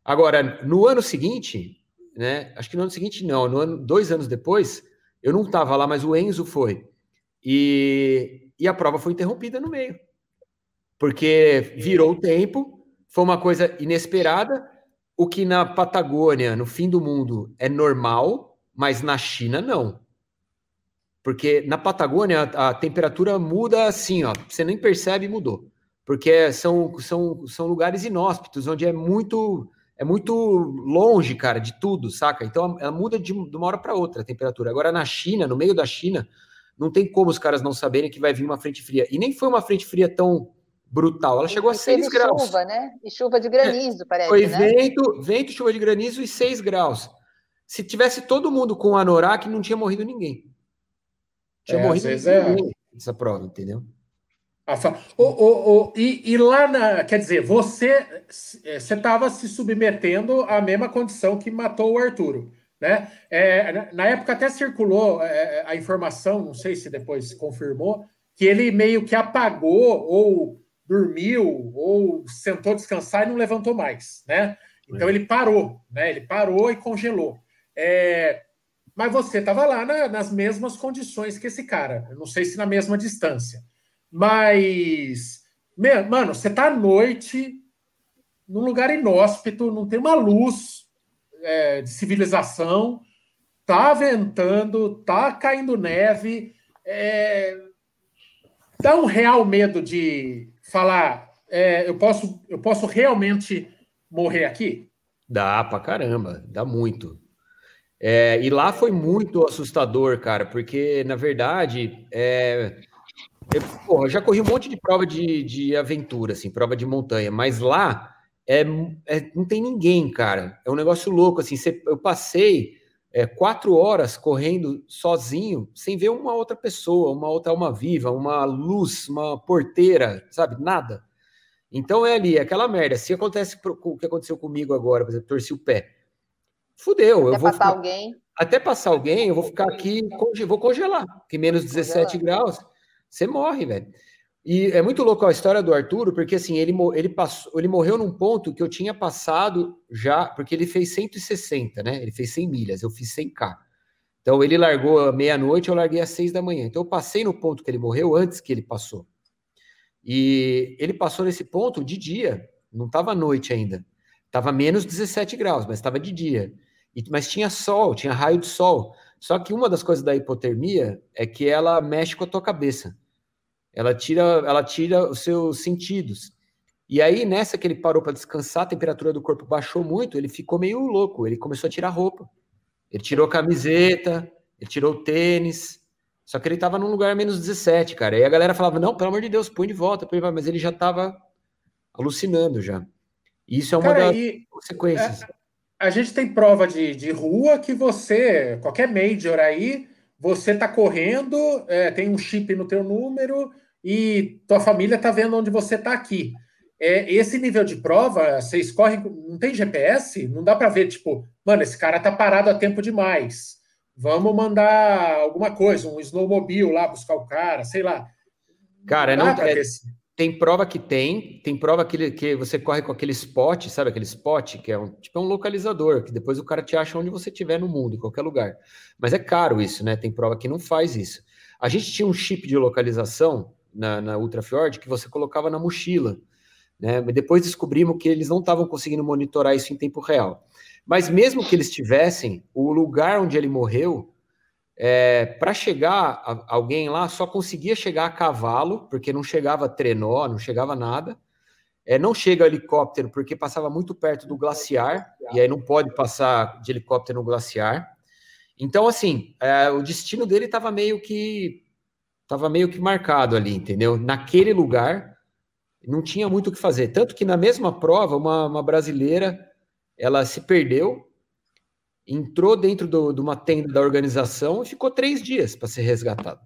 Agora, no ano seguinte, né? Acho que no ano seguinte não, no ano, dois anos depois, eu não estava lá, mas o Enzo foi. E, e a prova foi interrompida no meio. Porque virou o tempo, foi uma coisa inesperada, o que na Patagônia, no fim do mundo, é normal, mas na China não. Porque na Patagônia a, a temperatura muda assim, ó, você nem percebe mudou. Porque são, são, são lugares inóspitos, onde é muito é muito longe, cara, de tudo, saca? Então ela muda de, de uma hora para outra a temperatura. Agora na China, no meio da China, não tem como os caras não saberem que vai vir uma frente fria. E nem foi uma frente fria tão brutal. Ela chegou a 6 graus. chuva, né? E chuva de granizo, é, parece. Foi né? vento, vento, chuva de granizo e 6 graus. Se tivesse todo mundo com anorak, não tinha morrido ninguém. Tinha é, morrido ninguém é... nessa prova, entendeu? O, o, o, e, e, lá na. Quer dizer, você você estava se submetendo à mesma condição que matou o Arturo. Né? É, na época até circulou é, a informação, não sei se depois confirmou, que ele meio que apagou ou dormiu ou sentou descansar e não levantou mais, né? Então é. ele parou, né? Ele parou e congelou. É... Mas você estava lá na, nas mesmas condições que esse cara. Eu não sei se na mesma distância. Mas, mano, você está à noite, num lugar inóspito, não tem uma luz é, de civilização, tá ventando, tá caindo neve. É... Dá um real medo de falar, é, eu, posso, eu posso realmente morrer aqui? Dá pra caramba, dá muito. É, e lá foi muito assustador, cara, porque na verdade é, eu, porra, eu já corri um monte de prova de, de aventura, assim, prova de montanha, mas lá é, é, não tem ninguém, cara. É um negócio louco, assim. Eu passei é, quatro horas correndo sozinho, sem ver uma outra pessoa, uma outra alma viva, uma luz, uma porteira, sabe? Nada. Então é ali, aquela merda. Se acontece o que aconteceu comigo agora, por exemplo, torci o pé. Fudeu. Até eu vou ficar... alguém. até passar alguém, eu vou ficar aqui, vou congelar, que menos 17 graus, você morre, velho. E é muito louco a história do Arturo, porque assim, ele, ele, passou, ele morreu num ponto que eu tinha passado já, porque ele fez 160, né? Ele fez 100 milhas, eu fiz 100k. Então ele largou meia-noite, eu larguei às 6 da manhã. Então eu passei no ponto que ele morreu antes que ele passou. E ele passou nesse ponto de dia, não estava noite ainda. Estava menos 17 graus, mas estava de dia. E, mas tinha sol, tinha raio de sol. Só que uma das coisas da hipotermia é que ela mexe com a tua cabeça ela tira, ela tira os seus sentidos. E aí, nessa que ele parou para descansar, a temperatura do corpo baixou muito, ele ficou meio louco, ele começou a tirar roupa. Ele tirou a camiseta, ele tirou o tênis, só que ele estava num lugar menos 17, cara. E a galera falava: não, pelo amor de Deus, põe de volta, põe de volta. mas ele já estava alucinando já. E isso é uma cara, das consequências. É, a gente tem prova de, de rua que você, qualquer major aí, você está correndo, é, tem um chip no teu número, e tua família está vendo onde você está aqui. É, esse nível de prova, vocês correm, não tem GPS, não dá para ver, tipo, mano, esse cara tá parado a tempo demais. Vamos mandar alguma coisa, um snowmobile lá buscar o cara, sei lá. Cara, não, não é, tem prova que tem, tem prova que, que você corre com aquele spot, sabe aquele spot, que é um tipo é um localizador, que depois o cara te acha onde você estiver no mundo, em qualquer lugar. Mas é caro isso, né? Tem prova que não faz isso. A gente tinha um chip de localização na, na Ultrafjord que você colocava na mochila. Né? Depois descobrimos que eles não estavam conseguindo monitorar isso em tempo real. Mas mesmo que eles tivessem, o lugar onde ele morreu, é, para chegar a, alguém lá, só conseguia chegar a cavalo, porque não chegava trenó, não chegava nada. É, não chega helicóptero, porque passava muito perto do glaciar, e aí não pode passar de helicóptero no glaciar. Então, assim, é, o destino dele estava meio que estava meio que marcado ali, entendeu? Naquele lugar, não tinha muito o que fazer. Tanto que na mesma prova, uma, uma brasileira, ela se perdeu, entrou dentro do, de uma tenda da organização e ficou três dias para ser resgatada.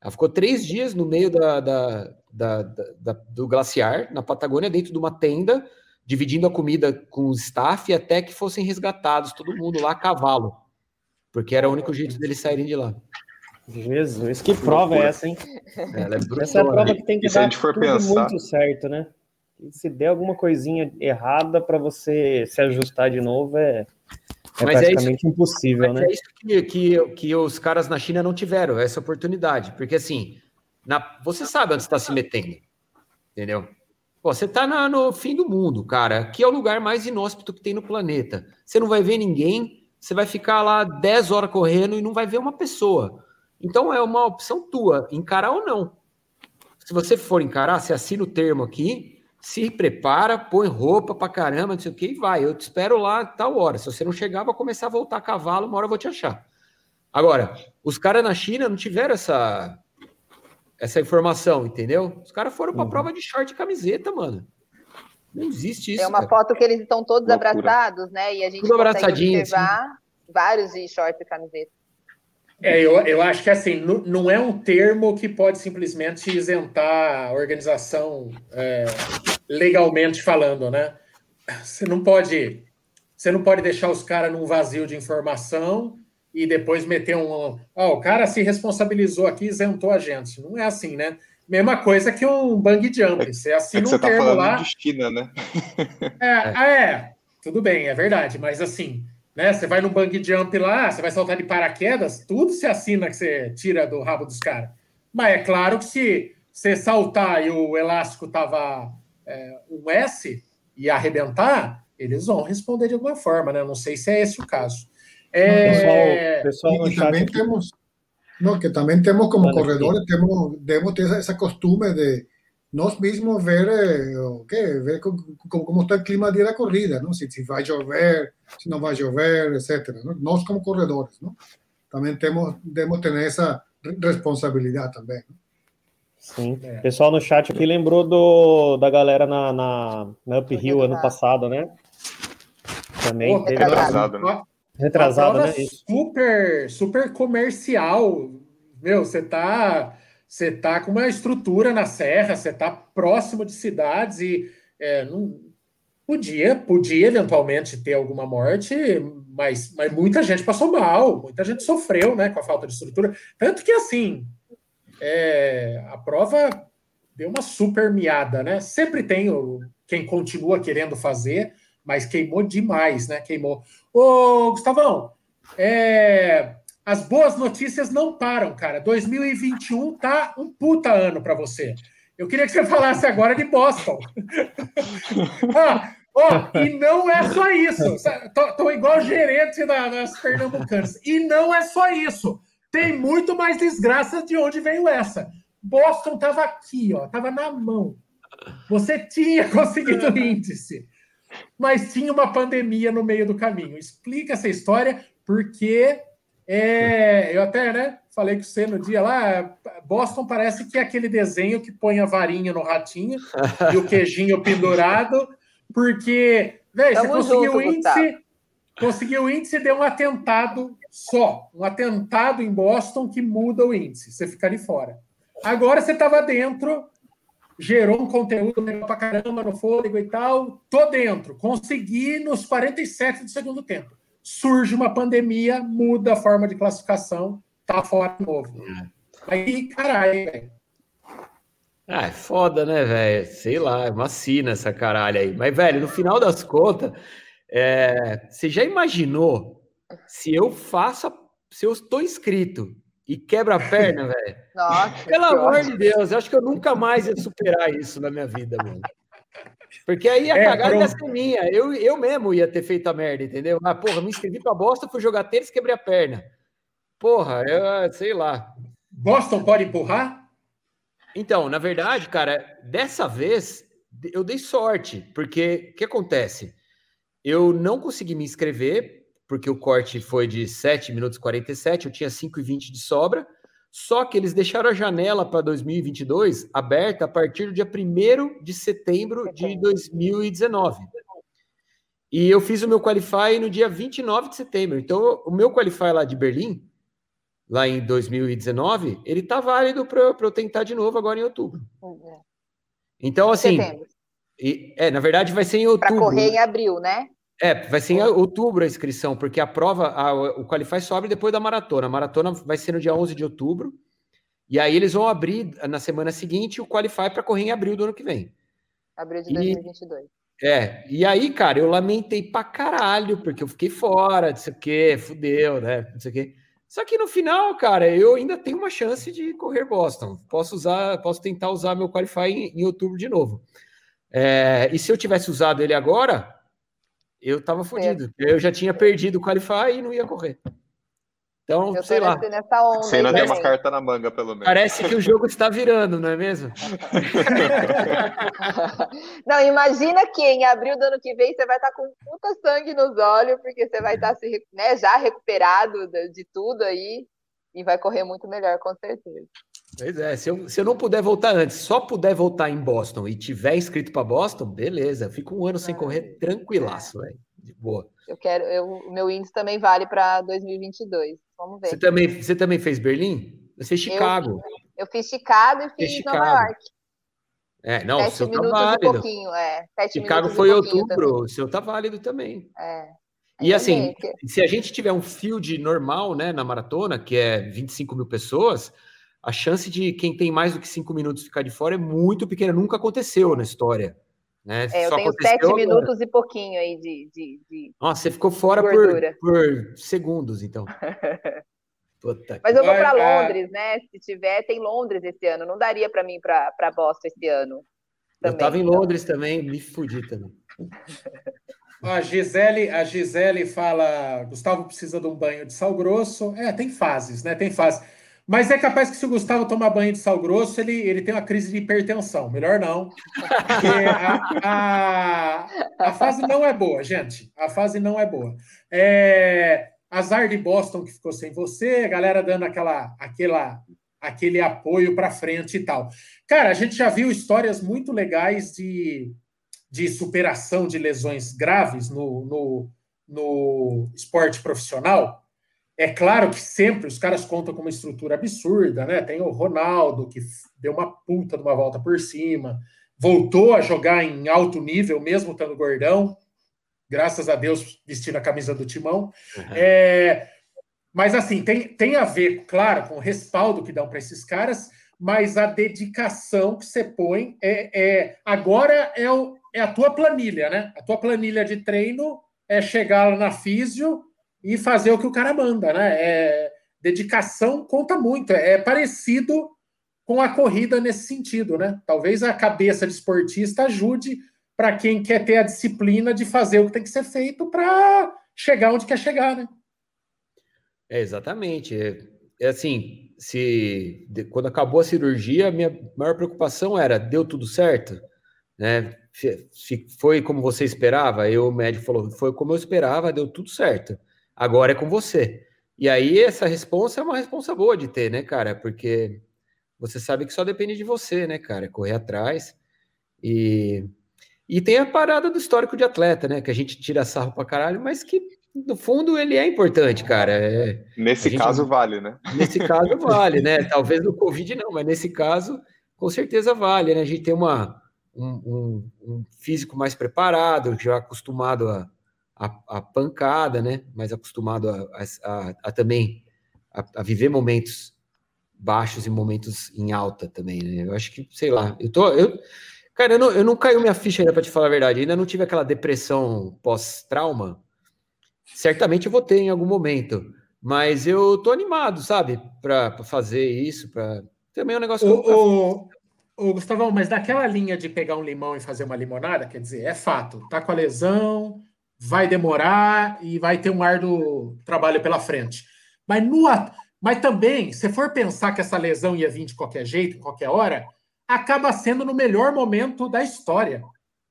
Ela ficou três dias no meio da, da, da, da, do glaciar, na Patagônia, dentro de uma tenda, dividindo a comida com o staff até que fossem resgatados, todo mundo lá a cavalo, porque era o único jeito deles saírem de lá. Jesus, que prova é essa, hein? É essa é a prova que tem que dar tudo pensar... muito certo, né? se der alguma coisinha errada para você se ajustar de novo, é, é mas praticamente é isso, impossível, né? É isso que, que, que, os caras na China não tiveram, essa oportunidade. Porque assim, na, você sabe onde está se metendo, entendeu? Pô, você está no fim do mundo, cara. Aqui é o lugar mais inóspito que tem no planeta. Você não vai ver ninguém, você vai ficar lá 10 horas correndo e não vai ver uma pessoa. Então é uma opção tua, encarar ou não. Se você for encarar, você assina o termo aqui, se prepara, põe roupa pra caramba, não sei o que, e vai. Eu te espero lá tal hora. Se você não chegar, vou começar a voltar a cavalo, uma hora eu vou te achar. Agora, os caras na China não tiveram essa, essa informação, entendeu? Os caras foram pra uhum. prova de short e camiseta, mano. Não existe isso. É uma cara. foto que eles estão todos Loucura. abraçados, né? E a gente Tudo consegue observar assim. vários de short e camiseta. É, eu, eu acho que assim, não, não é um termo que pode simplesmente isentar a organização é, legalmente falando, né? Você não pode, você não pode deixar os caras num vazio de informação e depois meter um. Ó, oh, o cara se responsabilizou aqui, isentou a gente. Não é assim, né? Mesma coisa que um bang jump. É você assina é que você um tá termo lá. De China, né? é, ah, é, tudo bem, é verdade, mas assim né? Você vai no bang jump lá, você vai saltar de paraquedas, tudo se assina que você tira do rabo dos caras. Mas é claro que se você saltar e o elástico tava é, um S e arrebentar, eles vão responder de alguma forma, né? Não sei se é esse o caso. É... Pessoal, pessoal e também temos, não, que também temos como corredores, temos, debemos ter essa costume de nós mesmos ver eh, o quê? ver como, como está o clima dia da corrida, não? Se, se vai chover, se não vai chover, etc. Não? Nós como corredores, não? também temos devemos ter essa responsabilidade também. Não? Sim. É. Pessoal no chat aqui lembrou do, da galera na, na, na Uphill ano passado, né? Também oh, teve. Retrasado, né? Retrasado, né? Super, super comercial. Meu, você tá você está com uma estrutura na serra, você está próximo de cidades e é, não, Podia, podia eventualmente ter alguma morte, mas, mas muita gente passou mal, muita gente sofreu né, com a falta de estrutura. Tanto que, assim, é, a prova deu uma super miada, né? Sempre tem o, quem continua querendo fazer, mas queimou demais, né? Queimou. Ô, Gustavão, é, as boas notícias não param, cara. 2021 tá um puta ano para você. Eu queria que você falasse agora de Boston. ah, oh, e não é só isso. Tô, tô igual gerente da, das Pernambucanas. E não é só isso. Tem muito mais desgraça de onde veio essa. Boston estava aqui, ó, estava na mão. Você tinha conseguido o índice, mas tinha uma pandemia no meio do caminho. Explica essa história, porque é, eu até né, falei com você no dia lá, Boston parece que é aquele desenho que põe a varinha no ratinho e o queijinho pendurado, porque, velho, você conseguiu o índice, conseguiu o índice e deu um atentado só, um atentado em Boston que muda o índice, você fica ali fora. Agora você estava dentro, gerou um conteúdo legal pra caramba no fôlego e tal, tô dentro, consegui nos 47 do segundo tempo surge uma pandemia, muda a forma de classificação, tá fora de novo. É. Aí, caralho, velho. Ah, é foda, né, velho? Sei lá, é uma sina essa caralho aí. Mas, velho, no final das contas, é... você já imaginou se eu faço, se eu estou inscrito e quebra a perna, velho? Nossa. Pelo amor de Deus, eu acho que eu nunca mais ia superar isso na minha vida, mano. Porque aí a é, cagada ia ser minha. Eu, eu mesmo ia ter feito a merda, entendeu? Ah, porra, me inscrevi pra bosta, fui jogar tênis, quebrei a perna. Porra, eu sei lá. Boston pode empurrar? Então, na verdade, cara, dessa vez eu dei sorte, porque o que acontece? Eu não consegui me inscrever, porque o corte foi de 7 minutos e 47, eu tinha 5 e 20 de sobra. Só que eles deixaram a janela para 2022 aberta a partir do dia 1 de setembro de 2019. E eu fiz o meu Qualify no dia 29 de setembro. Então, o meu Qualify lá de Berlim, lá em 2019, ele tá válido para eu tentar de novo agora em outubro. É. Então, assim. E, é, na verdade, vai ser em outubro. Para correr em abril, né? É, vai ser em outubro a inscrição, porque a prova, a, o Qualify sobe depois da maratona. A maratona vai ser no dia 11 de outubro. E aí eles vão abrir na semana seguinte o Qualify para correr em abril do ano que vem. Abril de 2022. é, e aí, cara, eu lamentei pra caralho, porque eu fiquei fora, não sei o quê, fudeu, né? Não sei o quê. Só que no final, cara, eu ainda tenho uma chance de correr Boston. Posso usar, posso tentar usar meu Qualify em, em outubro de novo. É, e se eu tivesse usado ele agora, eu tava fodido. É. Eu já tinha perdido o Qualify e não ia correr. Então, eu sei lá. Nessa onda Você ainda tem uma carta na manga, pelo menos. Parece que o jogo está virando, não é mesmo? não, imagina que em abril do ano que vem você vai estar com puta sangue nos olhos, porque você vai estar se, né, já recuperado de tudo aí e vai correr muito melhor, com certeza. Pois é, se eu, se eu não puder voltar antes, só puder voltar em Boston e tiver inscrito para Boston, beleza, fico um ano sem correr tranquilaço, velho, de boa. Eu quero, eu, o meu índice também vale para 2022. Vamos ver. Você também, você também fez Berlim? Você fez Chicago. Eu, eu fiz Chicago e fiz Chicago. Nova York. É, não, Sete o seu tá válido. pouquinho, é. Sete Chicago foi outubro, também. o seu tá válido também. É. E assim, se a gente tiver um field normal, né, na maratona, que é 25 mil pessoas, a chance de quem tem mais do que cinco minutos ficar de fora é muito pequena, nunca aconteceu na história. Né? É, eu Só tenho sete agora. minutos e pouquinho aí de. de, de Nossa, você ficou fora por, por, segundos, então. Mas eu vou para Londres, né? Se tiver, tem Londres esse ano. Não daria para mim para Boston esse ano. Também, eu estava em então. Londres também, me fudi também. A Gisele, a Gisele fala: Gustavo precisa de um banho de sal grosso. É, tem fases, né? Tem fases. Mas é capaz que se o Gustavo tomar banho de sal grosso, ele, ele tem uma crise de hipertensão. Melhor não. A, a, a fase não é boa, gente. A fase não é boa. É, azar de Boston que ficou sem você, a galera dando aquela, aquela, aquele apoio para frente e tal. Cara, a gente já viu histórias muito legais de, de superação de lesões graves no, no, no esporte profissional. É claro que sempre os caras contam com uma estrutura absurda, né? Tem o Ronaldo, que deu uma puta de uma volta por cima, voltou a jogar em alto nível, mesmo estando gordão, graças a Deus vestindo a camisa do Timão. Uhum. É, mas assim, tem, tem a ver, claro, com o respaldo que dão para esses caras, mas a dedicação que você põe é, é agora é, o, é a tua planilha, né? A tua planilha de treino é chegar lá na físio e fazer o que o cara manda, né? É, dedicação conta muito, é, é parecido com a corrida nesse sentido, né? Talvez a cabeça de esportista ajude para quem quer ter a disciplina de fazer o que tem que ser feito para chegar onde quer chegar, né? É, exatamente. É, é assim, se de, quando acabou a cirurgia, a minha maior preocupação era deu tudo certo, né? Se foi como você esperava, eu o médico falou, foi como eu esperava, deu tudo certo. Agora é com você. E aí essa resposta é uma resposta boa de ter, né, cara? Porque você sabe que só depende de você, né, cara? Correr atrás. E, e tem a parada do histórico de atleta, né? Que a gente tira sarro pra caralho, mas que no fundo ele é importante, cara. É, nesse gente, caso vale, né? Nesse caso vale, né? Talvez no Covid não, mas nesse caso com certeza vale, né? A gente tem uma, um, um, um físico mais preparado, já acostumado a, a, a pancada, né? Mais acostumado a, a, a também a, viver momentos baixos e momentos em alta também, né? Eu acho que, sei lá, eu tô. Eu, cara, eu não, eu não caiu minha ficha ainda, para te falar a verdade. Eu ainda não tive aquela depressão pós-trauma. Certamente eu vou ter em algum momento. Mas eu tô animado, sabe? Para fazer isso, para. Também é um negócio. O, o, o Gustavão, mas daquela linha de pegar um limão e fazer uma limonada, quer dizer, é fato. Tá com a lesão, vai demorar e vai ter um árduo trabalho pela frente. Mas no mas também, se for pensar que essa lesão ia vir de qualquer jeito, em qualquer hora, acaba sendo no melhor momento da história.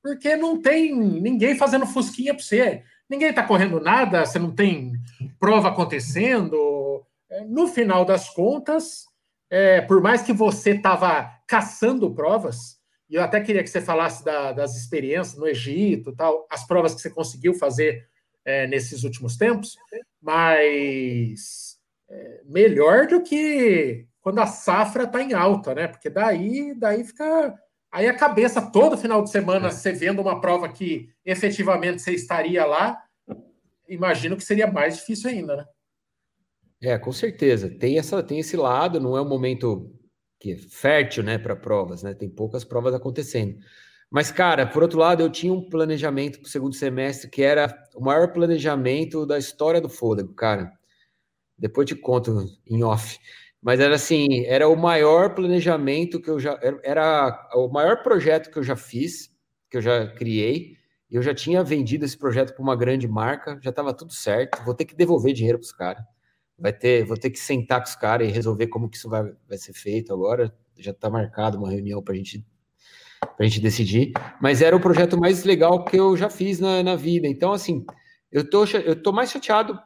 Porque não tem ninguém fazendo fusquinha para você. Ninguém está correndo nada, você não tem prova acontecendo. No final das contas, é, por mais que você estava caçando provas, e eu até queria que você falasse da, das experiências no Egito, tal, as provas que você conseguiu fazer é, nesses últimos tempos, mas é, melhor do que quando a safra está em alta, né? Porque daí, daí fica. Aí a cabeça todo final de semana, é. você vendo uma prova que efetivamente você estaria lá, imagino que seria mais difícil ainda, né? É, com certeza. Tem, essa, tem esse lado, não é um momento que é fértil, né, para provas, né? Tem poucas provas acontecendo. Mas, cara, por outro lado, eu tinha um planejamento para o segundo semestre que era o maior planejamento da história do fôlego, cara. Depois te conto em off. Mas era assim, era o maior planejamento que eu já. Era o maior projeto que eu já fiz, que eu já criei. Eu já tinha vendido esse projeto para uma grande marca, já estava tudo certo. Vou ter que devolver dinheiro para os caras. Vai ter, vou ter que sentar com os caras e resolver como que isso vai, vai ser feito agora. Já está marcado uma reunião para gente, a gente decidir. Mas era o projeto mais legal que eu já fiz na, na vida. Então, assim, eu tô, eu tô mais chateado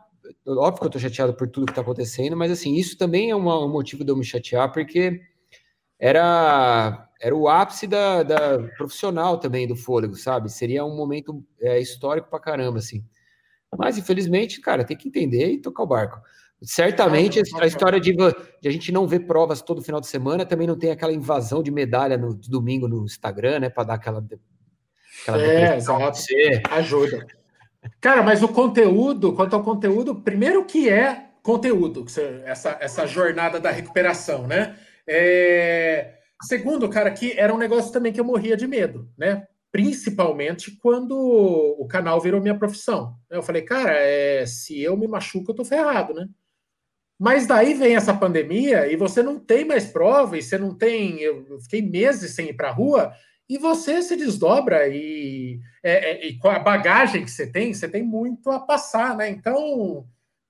óbvio que eu tô chateado por tudo que tá acontecendo, mas assim, isso também é uma, um motivo de eu me chatear, porque era, era o ápice da, da profissional também do fôlego, sabe? Seria um momento é, histórico pra caramba, assim. Mas, infelizmente, cara, tem que entender e tocar o barco. Certamente, a história de, de, a gente não ver provas todo final de semana também não tem aquela invasão de medalha no domingo no Instagram, né? Para dar aquela. aquela é, exato. Ajuda. Cara, mas o conteúdo, quanto ao conteúdo, primeiro que é conteúdo, essa, essa jornada da recuperação, né? É... Segundo, cara, que era um negócio também que eu morria de medo, né? Principalmente quando o canal virou minha profissão. Eu falei, cara, é... se eu me machuco, eu tô ferrado, né? Mas daí vem essa pandemia e você não tem mais prova, e você não tem. Eu fiquei meses sem ir para a rua, e você se desdobra e, é, é, e, com a bagagem que você tem, você tem muito a passar, né? Então,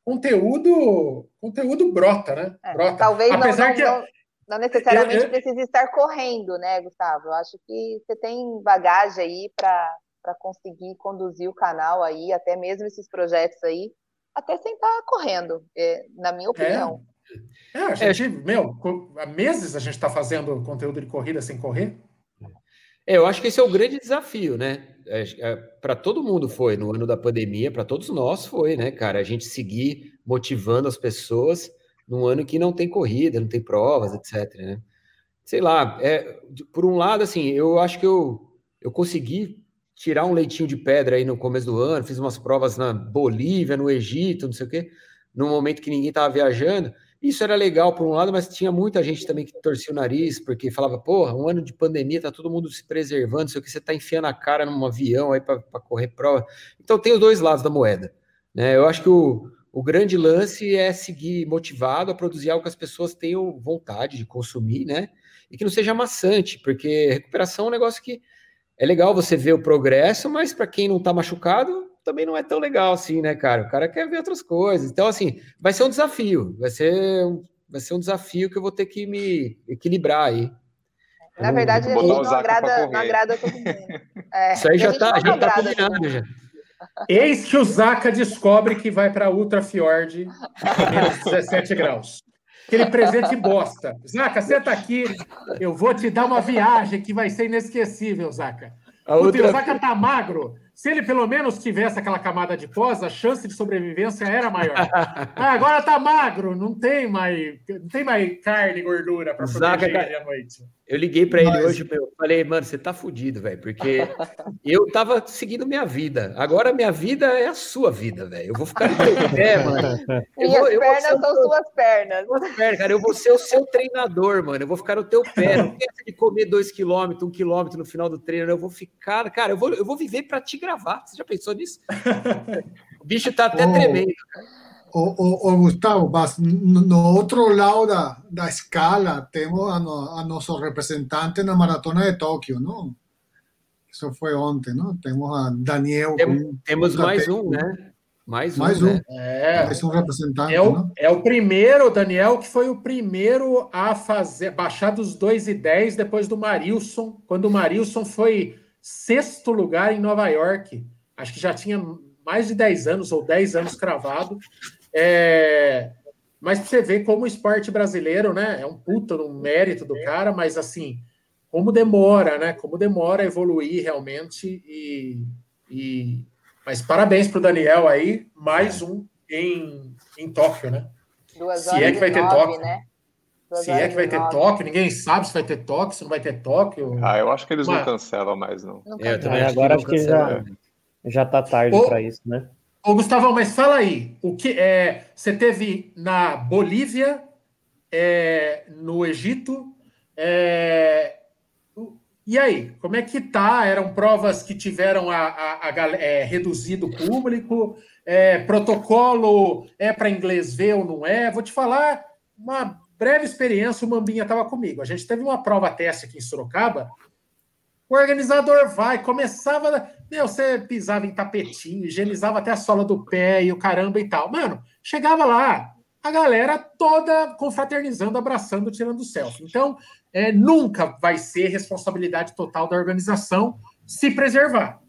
conteúdo, conteúdo brota, né? É, brota. Talvez Apesar não, que, não, não necessariamente eu, eu, precise estar correndo, né, Gustavo? Eu acho que você tem bagagem aí para conseguir conduzir o canal aí, até mesmo esses projetos aí, até sem estar correndo, é, na minha opinião. É, é a gente, meu, há meses a gente está fazendo conteúdo de corrida sem correr. É, eu acho que esse é o grande desafio, né? É, é, para todo mundo foi no ano da pandemia, para todos nós foi, né, cara? A gente seguir motivando as pessoas num ano que não tem corrida, não tem provas, etc. Né? sei lá, é, por um lado, assim, eu acho que eu, eu consegui tirar um leitinho de pedra aí no começo do ano, fiz umas provas na Bolívia, no Egito, não sei o quê, num momento que ninguém estava viajando. Isso era legal por um lado, mas tinha muita gente também que torcia o nariz, porque falava, porra, um ano de pandemia, tá todo mundo se preservando, sei o que, você tá enfiando a cara num avião aí para correr prova. Então tem os dois lados da moeda. Né? Eu acho que o, o grande lance é seguir motivado a produzir algo que as pessoas tenham vontade de consumir, né? E que não seja maçante, porque recuperação é um negócio que é legal você ver o progresso, mas para quem não tá machucado, também não é tão legal assim, né, cara? O cara quer ver outras coisas. Então, assim, vai ser um desafio. Vai ser um, vai ser um desafio que eu vou ter que me equilibrar aí. Na verdade, a gente não agrada, não agrada todo mundo. É, Isso aí já está já tá combinado, já. Eis que o Zaca descobre que vai para Ultra Fjord menos 17 graus. Aquele presente bosta. Zaca, senta aqui, eu vou te dar uma viagem que vai ser inesquecível, Zaca. A outra... O Zaca tá magro, se ele pelo menos tivesse aquela camada de pós, a chance de sobrevivência era maior. Ah, agora tá magro, não tem mais, não tem mais carne e gordura para proteger ele à noite. Eu liguei para ele hoje, eu falei, mano, você tá fudido, velho, porque eu tava seguindo minha vida. Agora minha vida é a sua vida, velho. Eu vou ficar no teu pé, mano. Eu e vou, as pernas são teu... suas pernas. Suas pernas, cara. Eu vou ser o seu treinador, mano. Eu vou ficar no teu pé. Não tem de comer dois quilômetros, um quilômetro no final do treino. Eu vou ficar, cara, eu vou, eu vou viver para te gravar. Você já pensou nisso? o bicho tá até oh. tremendo. O, o, o, Gustavo, mas no outro lado da, da escala temos a, no, a nosso representante na maratona de Tóquio, não? Isso foi ontem, não? Temos a Daniel. Tem, temos com mais um, né? Mais um. Mais um. Né? É, mais um representante. É o, é o primeiro, Daniel, que foi o primeiro a fazer, baixar dos 2 e 10 depois do Marilson, quando o Marilson foi sexto lugar em Nova York. Acho que já tinha mais de 10 anos ou 10 anos cravado. É, mas você vê como o esporte brasileiro, né? É um puta no mérito do cara, mas assim, como demora, né? Como demora a evoluir realmente. E, e... Mas parabéns para o Daniel aí, mais um em, em Tóquio, né? Duas se é que vai ter nove, Tóquio. Né? Se é que vai ter. Tóquio, ninguém sabe se vai ter Tóquio, se não vai ter Tóquio. Ah, eu acho que eles Mas... não cancelam mais, não. não é, é, agora acho que já, já tá tarde para isso, né? Ô, Gustavo, mas fala aí, o que é, você teve na Bolívia, é, no Egito, é, e aí, como é que tá? Eram provas que tiveram a, a, a é, reduzido o público, é, protocolo é para inglês ver ou não é? Vou te falar uma breve experiência, o Mambinha estava comigo. A gente teve uma prova teste aqui em Sorocaba, o organizador vai, começava. Meu, você pisava em tapetinho, higienizava até a sola do pé e o caramba e tal. Mano, chegava lá, a galera toda confraternizando, abraçando, tirando selfie. Então, é, nunca vai ser responsabilidade total da organização se preservar.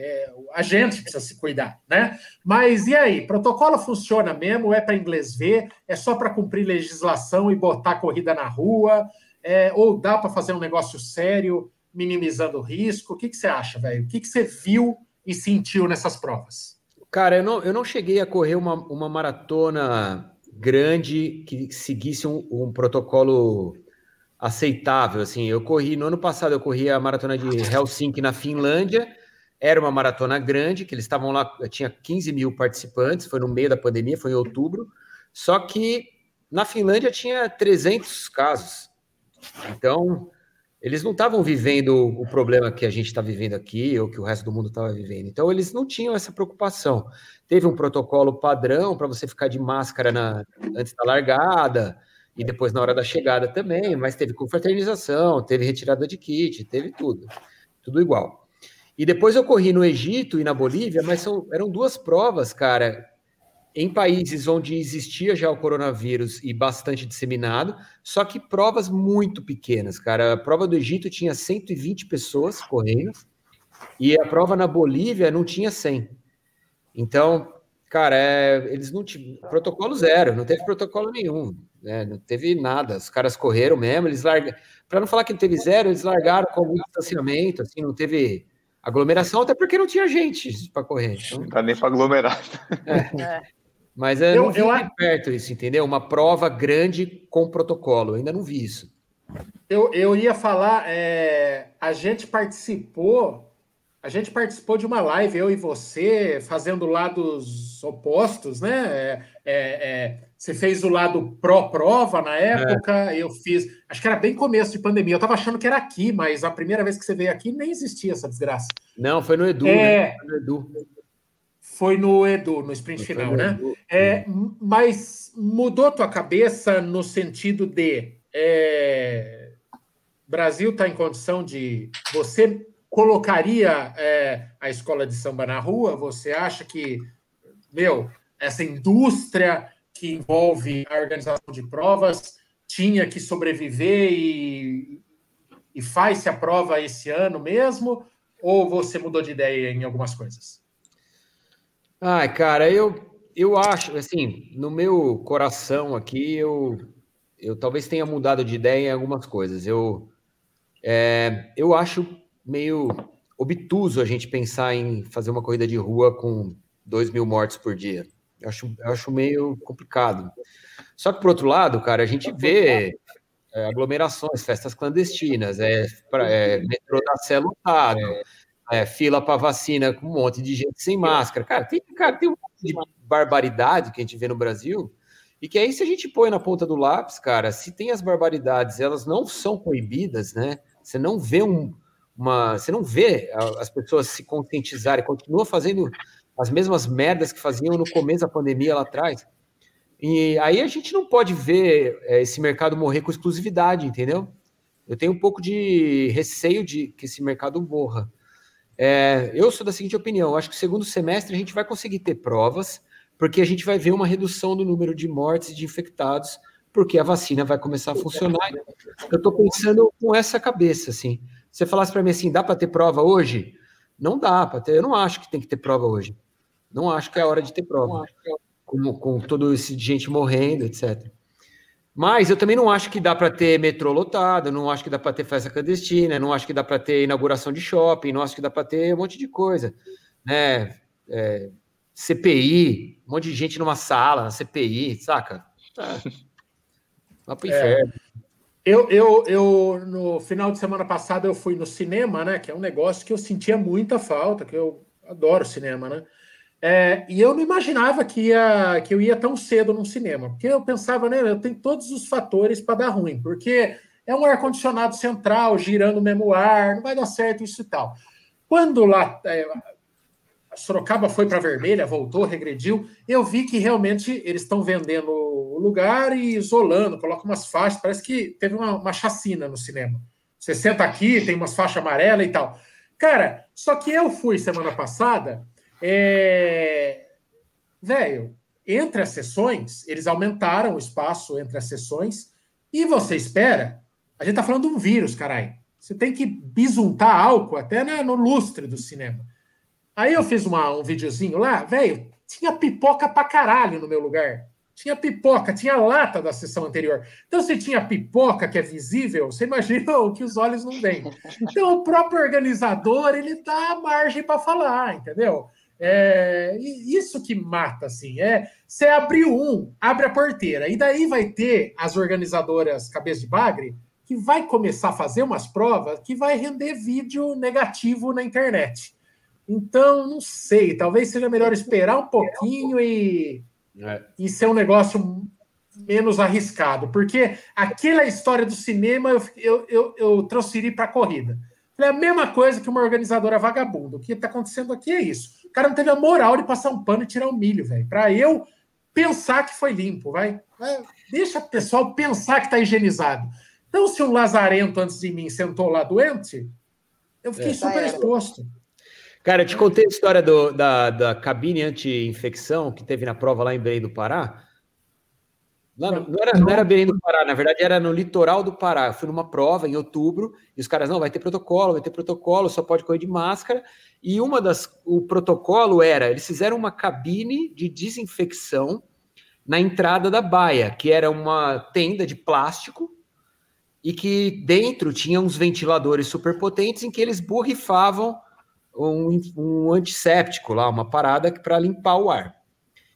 É, a gente precisa se cuidar, né? Mas e aí? Protocolo funciona mesmo? É para inglês ver? É só para cumprir legislação e botar corrida na rua? É, ou dá para fazer um negócio sério? minimizando o risco? O que, que você acha, velho? O que, que você viu e sentiu nessas provas? Cara, eu não, eu não cheguei a correr uma, uma maratona grande que seguisse um, um protocolo aceitável. Assim, eu corri no ano passado, eu corri a maratona de Helsinki na Finlândia. Era uma maratona grande, que eles estavam lá, tinha 15 mil participantes, foi no meio da pandemia, foi em outubro. Só que na Finlândia tinha 300 casos. Então, eles não estavam vivendo o problema que a gente está vivendo aqui, ou que o resto do mundo estava vivendo. Então, eles não tinham essa preocupação. Teve um protocolo padrão para você ficar de máscara na, antes da largada, e depois na hora da chegada também, mas teve confraternização, teve retirada de kit, teve tudo. Tudo igual. E depois eu corri no Egito e na Bolívia, mas são, eram duas provas, cara, em países onde existia já o coronavírus e bastante disseminado, só que provas muito pequenas, cara. A prova do Egito tinha 120 pessoas correndo e a prova na Bolívia não tinha 100. Então, cara, é, eles não tinham protocolo zero, não teve protocolo nenhum, né? não teve nada. Os caras correram mesmo, eles largaram. Para não falar que não teve zero, eles largaram com algum distanciamento, assim, não teve aglomeração, até porque não tinha gente para correr. Então... Não dá nem para aglomerar. É. é. Mas eu, eu não vi eu... perto isso, entendeu? Uma prova grande com protocolo. Eu ainda não vi isso. Eu, eu ia falar, é, a gente participou a gente participou de uma live, eu e você, fazendo lados opostos, né? É, é, é, você fez o lado pró-prova na época, eu fiz. Acho que era bem começo de pandemia. Eu estava achando que era aqui, mas a primeira vez que você veio aqui nem existia essa desgraça. Não, foi no Edu. Né? É, né? Foi no Edu. Foi no Edu, no sprint foi final, no né? É, mas mudou tua cabeça no sentido de. É, Brasil está em condição de você colocaria é, a escola de samba na rua? Você acha que, meu, essa indústria que envolve a organização de provas tinha que sobreviver e, e faz-se a prova esse ano mesmo? Ou você mudou de ideia em algumas coisas? Ai, cara, eu, eu acho, assim, no meu coração aqui, eu, eu talvez tenha mudado de ideia em algumas coisas. Eu, é, eu acho meio obtuso a gente pensar em fazer uma corrida de rua com 2 mil mortes por dia. Eu acho, eu acho meio complicado. Só que, por outro lado, cara, a gente vê é, aglomerações, festas clandestinas, é, é metrô da Sé lotado, é, fila para vacina com um monte de gente sem máscara. Cara, tem, cara, tem um monte de barbaridade que a gente vê no Brasil e que aí, se a gente põe na ponta do lápis, cara, se tem as barbaridades, elas não são proibidas, né? Você não vê um, uma. Você não vê as pessoas se conscientizarem, continua fazendo as mesmas merdas que faziam no começo da pandemia lá atrás. E aí a gente não pode ver é, esse mercado morrer com exclusividade, entendeu? Eu tenho um pouco de receio de que esse mercado morra. É, eu sou da seguinte opinião: acho que segundo semestre a gente vai conseguir ter provas, porque a gente vai ver uma redução do número de mortes e de infectados, porque a vacina vai começar a funcionar. Eu estou pensando com essa cabeça, assim você falasse para mim assim, dá para ter prova hoje? Não dá para ter. Eu não acho que tem que ter prova hoje. Não acho que é hora de ter prova. Com, com todo esse gente morrendo, etc. Mas eu também não acho que dá para ter metrô lotado, não acho que dá para ter festa clandestina, não acho que dá para ter inauguração de shopping, não acho que dá para ter um monte de coisa. Né? É, CPI, um monte de gente numa sala, na CPI, saca? Tá. Vai pro inferno. É. Eu, eu, eu, no final de semana passada, eu fui no cinema, né? Que é um negócio que eu sentia muita falta, que eu adoro cinema, né? É, e eu não imaginava que, ia, que eu ia tão cedo no cinema, porque eu pensava, né? Eu tenho todos os fatores para dar ruim, porque é um ar-condicionado central girando o mesmo ar, não vai dar certo isso e tal. Quando lá é, Sorocaba foi para vermelha, voltou, regrediu. Eu vi que realmente eles estão vendendo o lugar e isolando, coloca umas faixas. Parece que teve uma, uma chacina no cinema. Você senta aqui, tem umas faixas amarelas e tal. Cara, só que eu fui semana passada. É... Velho, entre as sessões, eles aumentaram o espaço entre as sessões. E você espera. A gente tá falando de um vírus, caralho. Você tem que bisuntar álcool até no lustre do cinema. Aí eu fiz uma, um videozinho lá, velho, tinha pipoca pra caralho no meu lugar. Tinha pipoca, tinha lata da sessão anterior. Então, se tinha pipoca que é visível, você imagina o que os olhos não veem. Então, o próprio organizador, ele dá margem para falar, entendeu? É, isso que mata, assim, é você abriu um, abre a porteira, e daí vai ter as organizadoras cabeça de bagre que vai começar a fazer umas provas que vai render vídeo negativo na internet. Então, não sei, talvez seja melhor esperar um pouquinho e, é. e ser um negócio menos arriscado, porque aquela história do cinema eu, eu, eu, eu transferi para a corrida. É a mesma coisa que uma organizadora vagabunda. O que está acontecendo aqui é isso. O cara não teve a moral de passar um pano e tirar um milho, velho, para eu pensar que foi limpo, vai. Deixa o pessoal pensar que está higienizado. Então, se um lazarento antes de mim sentou lá doente, eu fiquei é, super exposto. Cara, eu te contei a história do, da, da cabine anti-infecção que teve na prova lá em Belém do Pará. Não, não, era, não era Belém do Pará, na verdade era no litoral do Pará. Eu fui numa prova em outubro e os caras, não, vai ter protocolo, vai ter protocolo, só pode correr de máscara. E uma das, o protocolo era, eles fizeram uma cabine de desinfecção na entrada da baia, que era uma tenda de plástico e que dentro tinha uns ventiladores superpotentes em que eles borrifavam um, um antisséptico lá, uma parada para limpar o ar.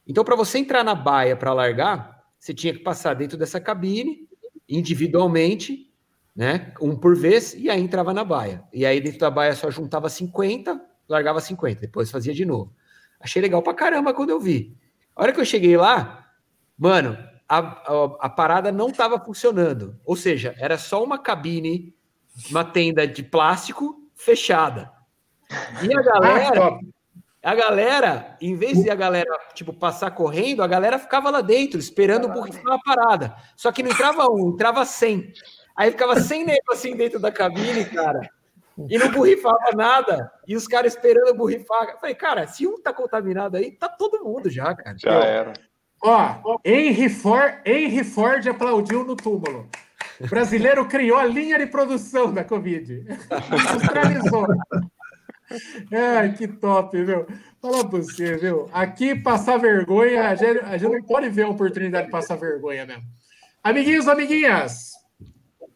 Então, para você entrar na baia para largar, você tinha que passar dentro dessa cabine, individualmente, né? Um por vez, e aí entrava na baia. E aí dentro da baia só juntava 50, largava 50, depois fazia de novo. Achei legal pra caramba quando eu vi. A hora que eu cheguei lá, mano, a, a, a parada não estava funcionando. Ou seja, era só uma cabine, uma tenda de plástico fechada. E a galera, ah, a galera, em vez de a galera, tipo, passar correndo, a galera ficava lá dentro, esperando burrifar a parada. Só que não entrava um, entrava 100. Aí ficava 100 negros assim dentro da cabine, cara. E não borrifava nada. E os caras esperando borrifar. Eu falei, cara, se um tá contaminado aí, tá todo mundo já, cara. Já era. Ó, Henry Ford, Henry Ford aplaudiu no túmulo. O brasileiro criou a linha de produção da Covid. Industrializou. Ai, que top, viu? Fala pra você, viu? Aqui, passar vergonha, a gente, a gente não pode ver a oportunidade de passar vergonha mesmo. Amiguinhos, amiguinhas,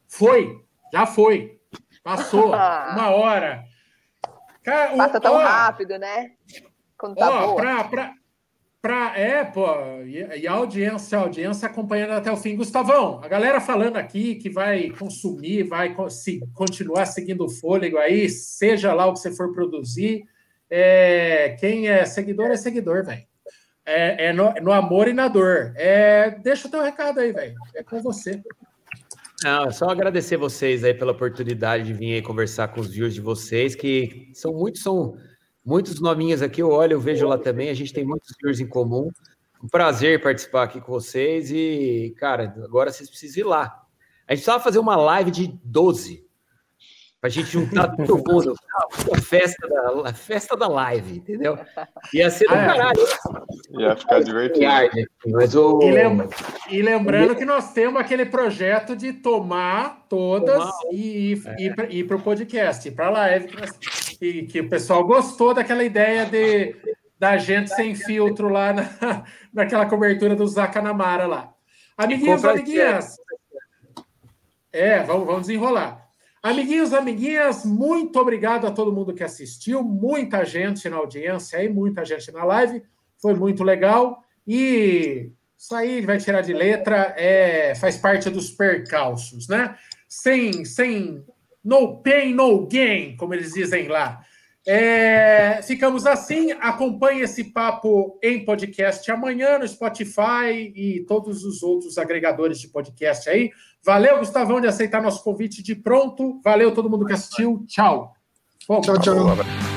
foi, já foi. Passou uma hora. Cara, Passa tão ó, rápido, né? Quando tá ó. Pra, pra, pra, é, pô, e, e, audiência, audiência acompanhando até o fim. Gustavão, a galera falando aqui que vai consumir, vai se, continuar seguindo o fôlego aí, seja lá o que você for produzir. É, quem é seguidor é seguidor, velho. É, é no, no, amor e na dor. É, deixa o teu recado aí, velho. É com você. Não, é só agradecer vocês aí pela oportunidade de vir aí conversar com os viewers de vocês, que são muitos, são muitos nominhos aqui, eu olho, eu vejo lá também, a gente tem muitos viewers em comum. Um prazer participar aqui com vocês e, cara, agora vocês precisam ir lá. A gente precisava fazer uma live de 12, pra gente juntar todo mundo. A festa da, a festa da live, entendeu? Ia ser do ah, é. caralho. Ia ficar divertido. Mas o... e, lembra, e lembrando que nós temos aquele projeto de tomar todas tomar. e ir, é. ir, ir para o podcast, para a live, que, que o pessoal gostou daquela ideia de da gente sem filtro lá na, naquela cobertura do Zacanamara lá. Amiguinhos, amiguinhas. É, vamos, vamos desenrolar. Amiguinhos, amiguinhas, muito obrigado a todo mundo que assistiu, muita gente na audiência aí, muita gente na live, foi muito legal. E isso aí vai tirar de letra, é, faz parte dos percalços, né? Sem, sem no pain, no gain, como eles dizem lá. É, ficamos assim. Acompanhe esse papo em podcast amanhã no Spotify e todos os outros agregadores de podcast aí. Valeu, Gustavão, de aceitar nosso convite de pronto. Valeu todo mundo que assistiu. Tchau. Bom, tchau, tchau.